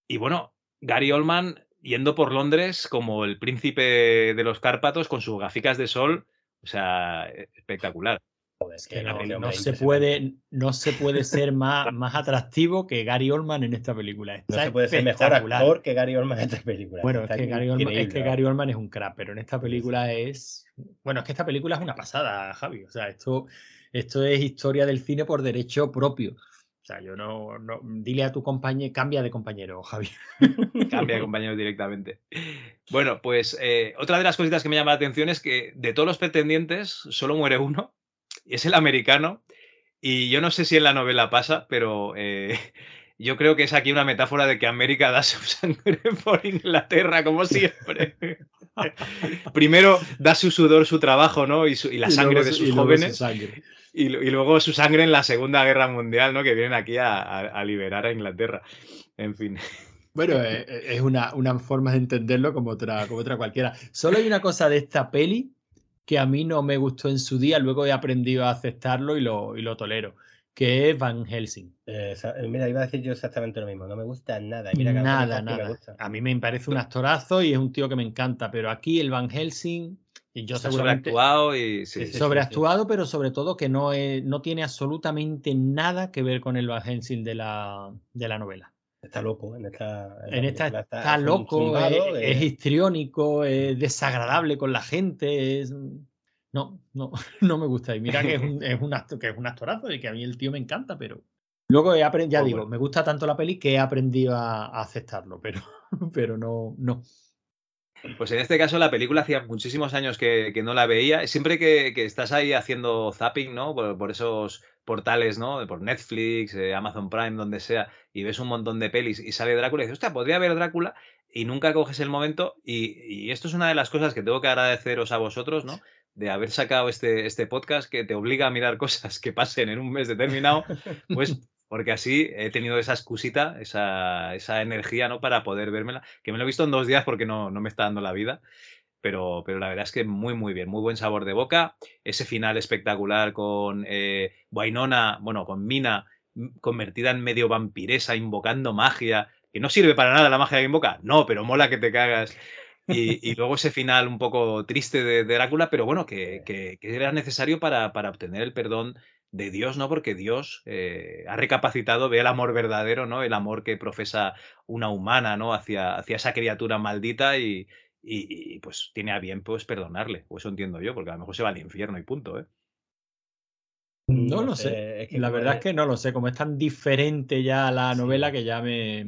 Y bueno, Gary Oldman yendo por Londres como el príncipe de los Cárpatos con sus gaficas de sol, o sea, espectacular. no, se puede, no se puede ser más, más atractivo que Gary Oldman en esta película. no se puede ser mejor actor que Gary Oldman en esta película. Bueno, es que, Gary Oldman, es que, Gary Oldman, es un crap, pero en esta película es. Bueno, es que esta película es una pasada, Javi. O sea, esto, esto es historia del cine por derecho propio. Sea, yo no, no dile a tu compañero, cambia de compañero, Javi. cambia de compañero directamente. Bueno, pues eh, otra de las cositas que me llama la atención es que de todos los pretendientes solo muere uno, y es el americano. Y yo no sé si en la novela pasa, pero eh, yo creo que es aquí una metáfora de que América da su sangre por Inglaterra, como siempre. Primero da su sudor, su trabajo, ¿no? Y, la sangre de sus jóvenes. Y, luego su sangre en la Segunda Guerra Mundial, ¿no? Que vienen aquí a, liberar a Inglaterra. En fin. Bueno, eh, eh, es una, una, forma de entenderlo como otra, como otra cualquiera. Solo hay una cosa de esta peli que a mí no me gustó en su día, luego he aprendido a aceptarlo y lo, y lo tolero, que es Van Helsing. Eh, mira, iba a decir yo exactamente lo mismo, no me gusta nada. nada, nada. A mí me parece un actorazo y es un tío que me encanta, pero aquí el Van Helsing y yo sobreactuado y sobreactuado, pero sobre todo que no, no tiene absolutamente nada que ver con el Van Helsing de la, de la novela. Está loco en esta. En, esta está, loco, es, histriónico, es desagradable con la gente. Es... No, no, no me gusta. Y mira que es un, es un, que es un actorazo y que a mí el tío me encanta, pero. Luego he aprendido, ya pues digo, me gusta tanto la peli que he aprendido a, a aceptarlo, pero, pero no, no. Pues en este caso la película hacía muchísimos años que, no la veía. Siempre que, estás ahí haciendo zapping, ¿no? Por, esos portales, ¿no? Por Netflix, eh, Amazon Prime, donde sea, y ves un montón de pelis y sale Drácula y dices, hostia, podría ver Drácula y nunca coges el momento. Y, esto es una de las cosas que tengo que agradeceros a vosotros, ¿no? De haber sacado este, este podcast que te obliga a mirar cosas que pasen en un mes determinado, pues porque así he tenido esa excusita, esa, esa, energía, ¿no? Para poder vérmela, que me lo he visto en dos días porque no, no me está dando la vida, pero, pero la verdad es que muy, muy bien, muy buen sabor de boca, ese final espectacular con eh, Wainona, bueno, con Mina convertida en medio vampiresa, invocando magia, que no sirve para nada la magia que invoca, no, pero mola que te cagas. Y, luego ese final un poco triste de, Drácula, pero bueno, que, que, que era necesario para, para, obtener el perdón de Dios, ¿no? Porque Dios eh, ha recapacitado, ve el amor verdadero, ¿no? El amor que profesa una humana, ¿no? Hacia, hacia esa criatura maldita y, y, pues tiene a bien pues perdonarle. O eso entiendo yo, porque a lo mejor se va al infierno y punto, ¿eh? No, lo sé. la verdad es que no lo sé. Como es tan diferente ya la novela que ya me.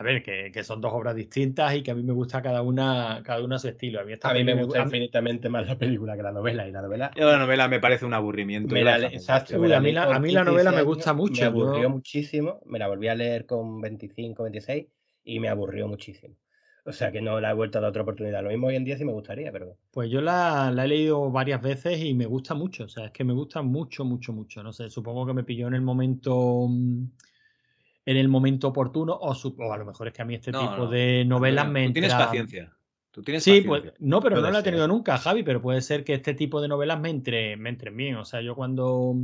A ver, que, que, son dos obras distintas y que a mí me gusta cada una, cada una a su estilo. A mí, a mí me gusta infinitamente más la película que la novela y la novela. la novela me parece un aburrimiento. exacto, a, mí la, a mí la novela me gusta mucho. Me aburrió muchísimo. Me la volví a leer con 25, 26 y me aburrió muchísimo. O sea que no la he vuelto a dar otra oportunidad. Lo mismo hoy en día sí me gustaría, pero. Pues yo la, he leído varias veces y me gusta mucho. O sea, es que me gusta mucho, mucho, mucho. No sé, supongo que me pilló en el momento. Mm, en el momento oportuno, o, a lo mejor es que a mí este tipo de novelas me Tú tienes paciencia. Tú tienes sí, pues no, pero no la he tenido nunca, Javi, pero puede ser que este tipo de novelas me entre, me entren bien. O sea, yo cuando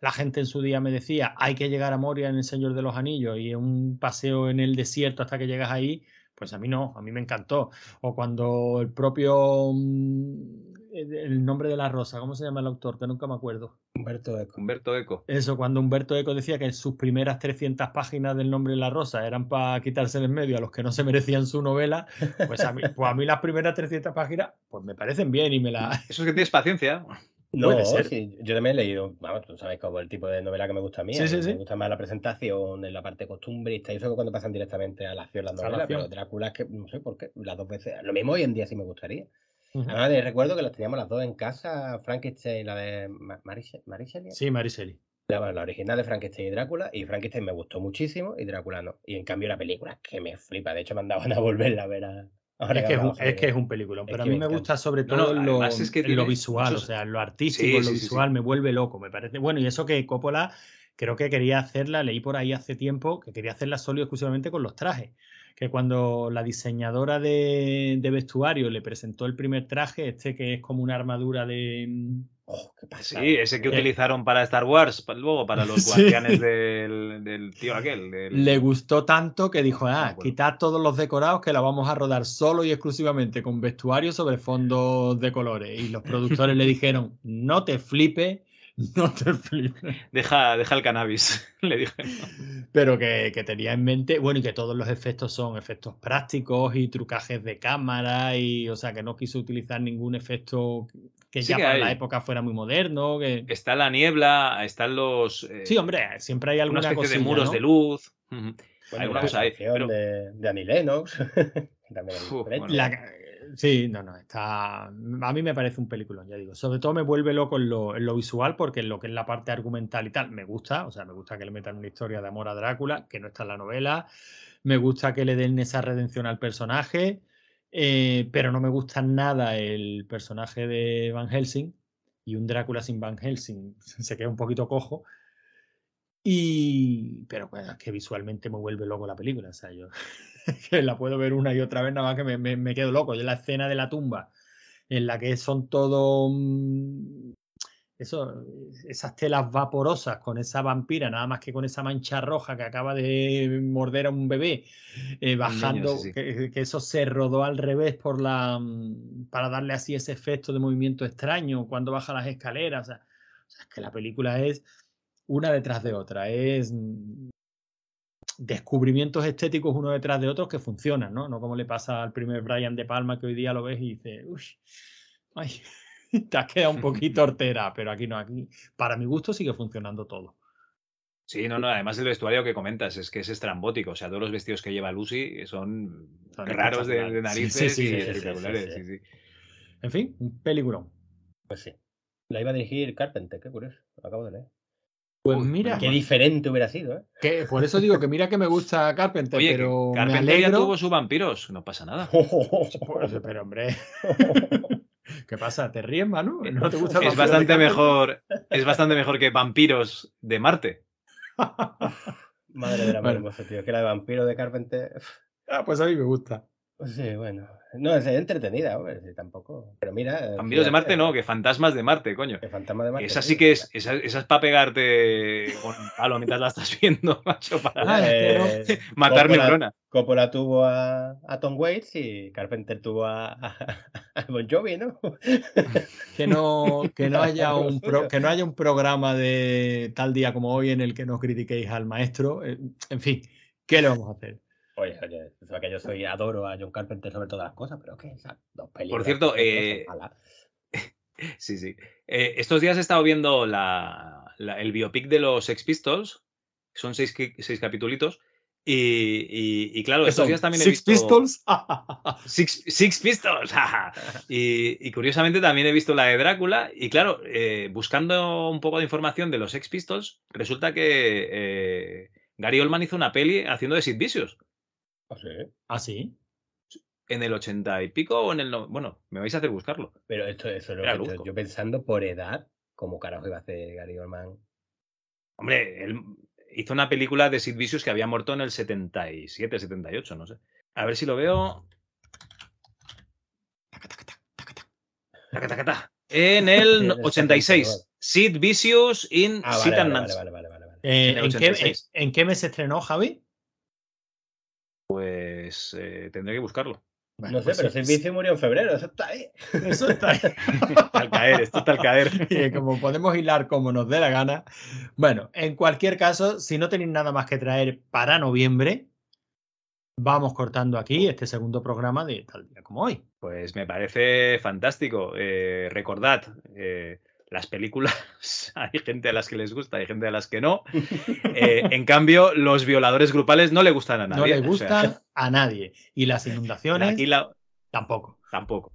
la gente en su día me decía hay que llegar a Moria en El Señor de los Anillos y un paseo en el desierto hasta que llegas ahí, pues a mí no, a mí me encantó. O cuando el propio mm, el nombre de la rosa, ¿cómo se llama el autor? Que nunca me acuerdo. Humberto Eco. Humberto Eco. Eso, cuando Humberto Eco decía que sus primeras 300 páginas del nombre de la rosa eran para quitarse de en medio a los que no se merecían su novela, pues a mí, pues a mí las primeras 300 páginas pues me parecen bien y me la... Eso es que tienes paciencia. No, sí, yo también he leído, vamos, tú sabes como el tipo de novela que me gusta a mí. me gusta más la presentación, en la parte costumbrista, y eso que cuando pasan directamente a la acción las novelas, pero Drácula es que no sé por qué, las dos veces, lo mismo hoy en día sí me gustaría. Además, recuerdo que las teníamos las dos en casa, Frankenstein y la de Mary, Shelley. Sí, Mary Shelley. La, la, original de Frankenstein y Drácula, y Frankenstein me gustó muchísimo y Drácula no. Y en cambio la película que me flipa, de hecho me andaban a volverla a ver a, es, que es, un, es, que es, un, película, pero a mí me, gusta sobre todo lo, lo, visual, o sea, lo artístico, lo visual, me vuelve loco, me parece. Bueno, y eso que Coppola creo que quería hacerla, leí por ahí hace tiempo, que quería hacerla solo y exclusivamente con los trajes. Que cuando la diseñadora de, de vestuario le presentó el primer traje, este que es como una armadura de, Oh, sí, ese que utilizaron para Star Wars, luego para los guardianes del, tío aquel. Le gustó tanto que dijo, ah, quitad todos los decorados que la vamos a rodar solo y exclusivamente con vestuario sobre fondos de colores. Y los productores le dijeron, no te flipes, no te flipes. Deja, deja el cannabis, le dije. Pero que, tenía en mente, bueno, y que todos los efectos son efectos prácticos y trucajes de cámara, y o sea, que no quiso utilizar ningún efecto que ya para la época fuera muy moderno. Que... Está la niebla, están los. Eh, sí, hombre, siempre hay alguna cosa. de muros de luz. hay una cosa ahí. De, de Annie Lennox. Sí, no, no, está. A mí me parece un película, ya digo. Sobre todo me vuelve loco en lo, en lo, visual, porque en lo que es la parte argumental y tal, me gusta. O sea, me gusta que le metan una historia de amor a Drácula, que no está en la novela. Me gusta que le den esa redención al personaje. Eh, pero no me gusta nada el personaje de Van Helsing. Y un Drácula sin Van Helsing se queda un poquito cojo. Y. Pero bueno, es que visualmente me vuelve loco la película. O sea, yo que la puedo ver una y otra vez, nada más que me, me, quedo loco. Y la escena de la tumba, en la que son todo. Mm, eso, esas telas vaporosas con esa vampira, nada más que con esa mancha roja que acaba de morder a un bebé, eh, bajando, Que, eso se rodó al revés por la, mm, para darle así ese efecto de movimiento extraño cuando baja las escaleras. O sea, es que la película es una detrás de otra, es mm, descubrimientos estéticos uno detrás de otros que funcionan, ¿no? No como le pasa al primer Brian de Palma que hoy día lo ves y dices, uy, ay. te has quedado un poquito hortera, pero aquí no, aquí para mi gusto sigue funcionando todo. Sí, no, no, además el vestuario que comentas es que es estrambótico, o sea, todos los vestidos que lleva Lucy son, raros de, narices y espectaculares. En fin, un peliculón. Pues sí. La iba a dirigir Carpenter, qué curioso, lo acabo de leer. Pues mira. Qué diferente hubiera sido, ¿eh? Que, por eso digo que mira que me gusta Carpenter, pero. Carpenter ya tuvo sus vampiros, no pasa nada. Pues, pero hombre. ¿Qué pasa? ¿Te ríes, Manu? ¿No te gusta es bastante mejor, Es bastante mejor que vampiros de Marte. Madre de la bueno. tío. Que la de vampiro de Carpenter. Ah, pues a mí me gusta. Pues sí, bueno. No, es entretenida, hombre, tampoco. Pero mira. Vampiros de Marte no, que fantasmas de Marte, coño. Que fantasmas de Marte. Esa sí que es, esa, es para pegarte con palo mientras la estás viendo, macho, para ah, eh, matar neuronas. Coppola tuvo a, a, Tom Waits y Carpenter tuvo a, a, Bon Jovi, ¿no? que no, que no haya un que no haya un programa de tal día como hoy en el que no critiquéis al maestro. Eh, en fin, ¿qué le vamos a hacer? Oye, oye, es que yo soy adoro a John Carpenter sobre todas las cosas, pero que esas dos películas. Por cierto, eh... sí, sí. Eh, estos días he estado viendo la, el biopic de los Sex Pistols, son seis, seis capítulos, Y, claro, estos días también he Six visto. Pistols. Six, Six Pistols. y, curiosamente también he visto la de Drácula. Y claro, eh, buscando un poco de información de los Sex Pistols, resulta que Gary Oldman hizo una peli haciendo de Sid Vicious. ¿Ah, sí? ¿Ah, sí? En el ochenta y pico o en el. no- Bueno, me vais a hacer buscarlo. Pero esto, eso es lo Era que yo, pensando por edad, ¿cómo carajo iba a hacer Gary Oldman? Hombre, él hizo una película de Sid Vicious que había muerto en el 77, 78, no sé. A ver si lo veo. En el En el 86. 72. Sid Vicious in Ah, Sid and vale, Nancy. vale, vale, vale, vale. Eh, En el ¿en, qué, 86. en- en qué mes se estrenó, Javi? Pues eh, tendré que buscarlo. No sé, pues pero sí, Sid Vicious murió en febrero, eso está ahí. Eso está ahí. Al caer, esto está al caer. Y como podemos hilar como nos dé la gana. Bueno, en cualquier caso, si no tenéis nada más que traer para noviembre, vamos cortando aquí este segundo programa de tal día como hoy. Pues me parece fantástico. Eh, recordad, eh, las películas, hay gente a las que les gusta, hay gente a las que no. Eh, en cambio, los violadores grupales no le gustan a nadie. no le o sea, gustan a nadie. Y las inundaciones aquí la, tampoco. tampoco.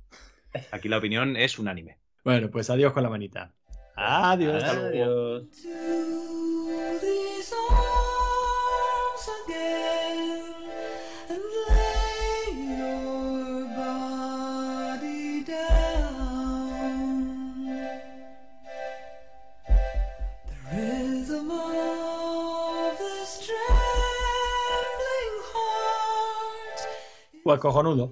Aquí la opinión es unánime. Bueno, pues adiós con la manita. Adiós. Hasta luego. Adiós. Pues cojonudo.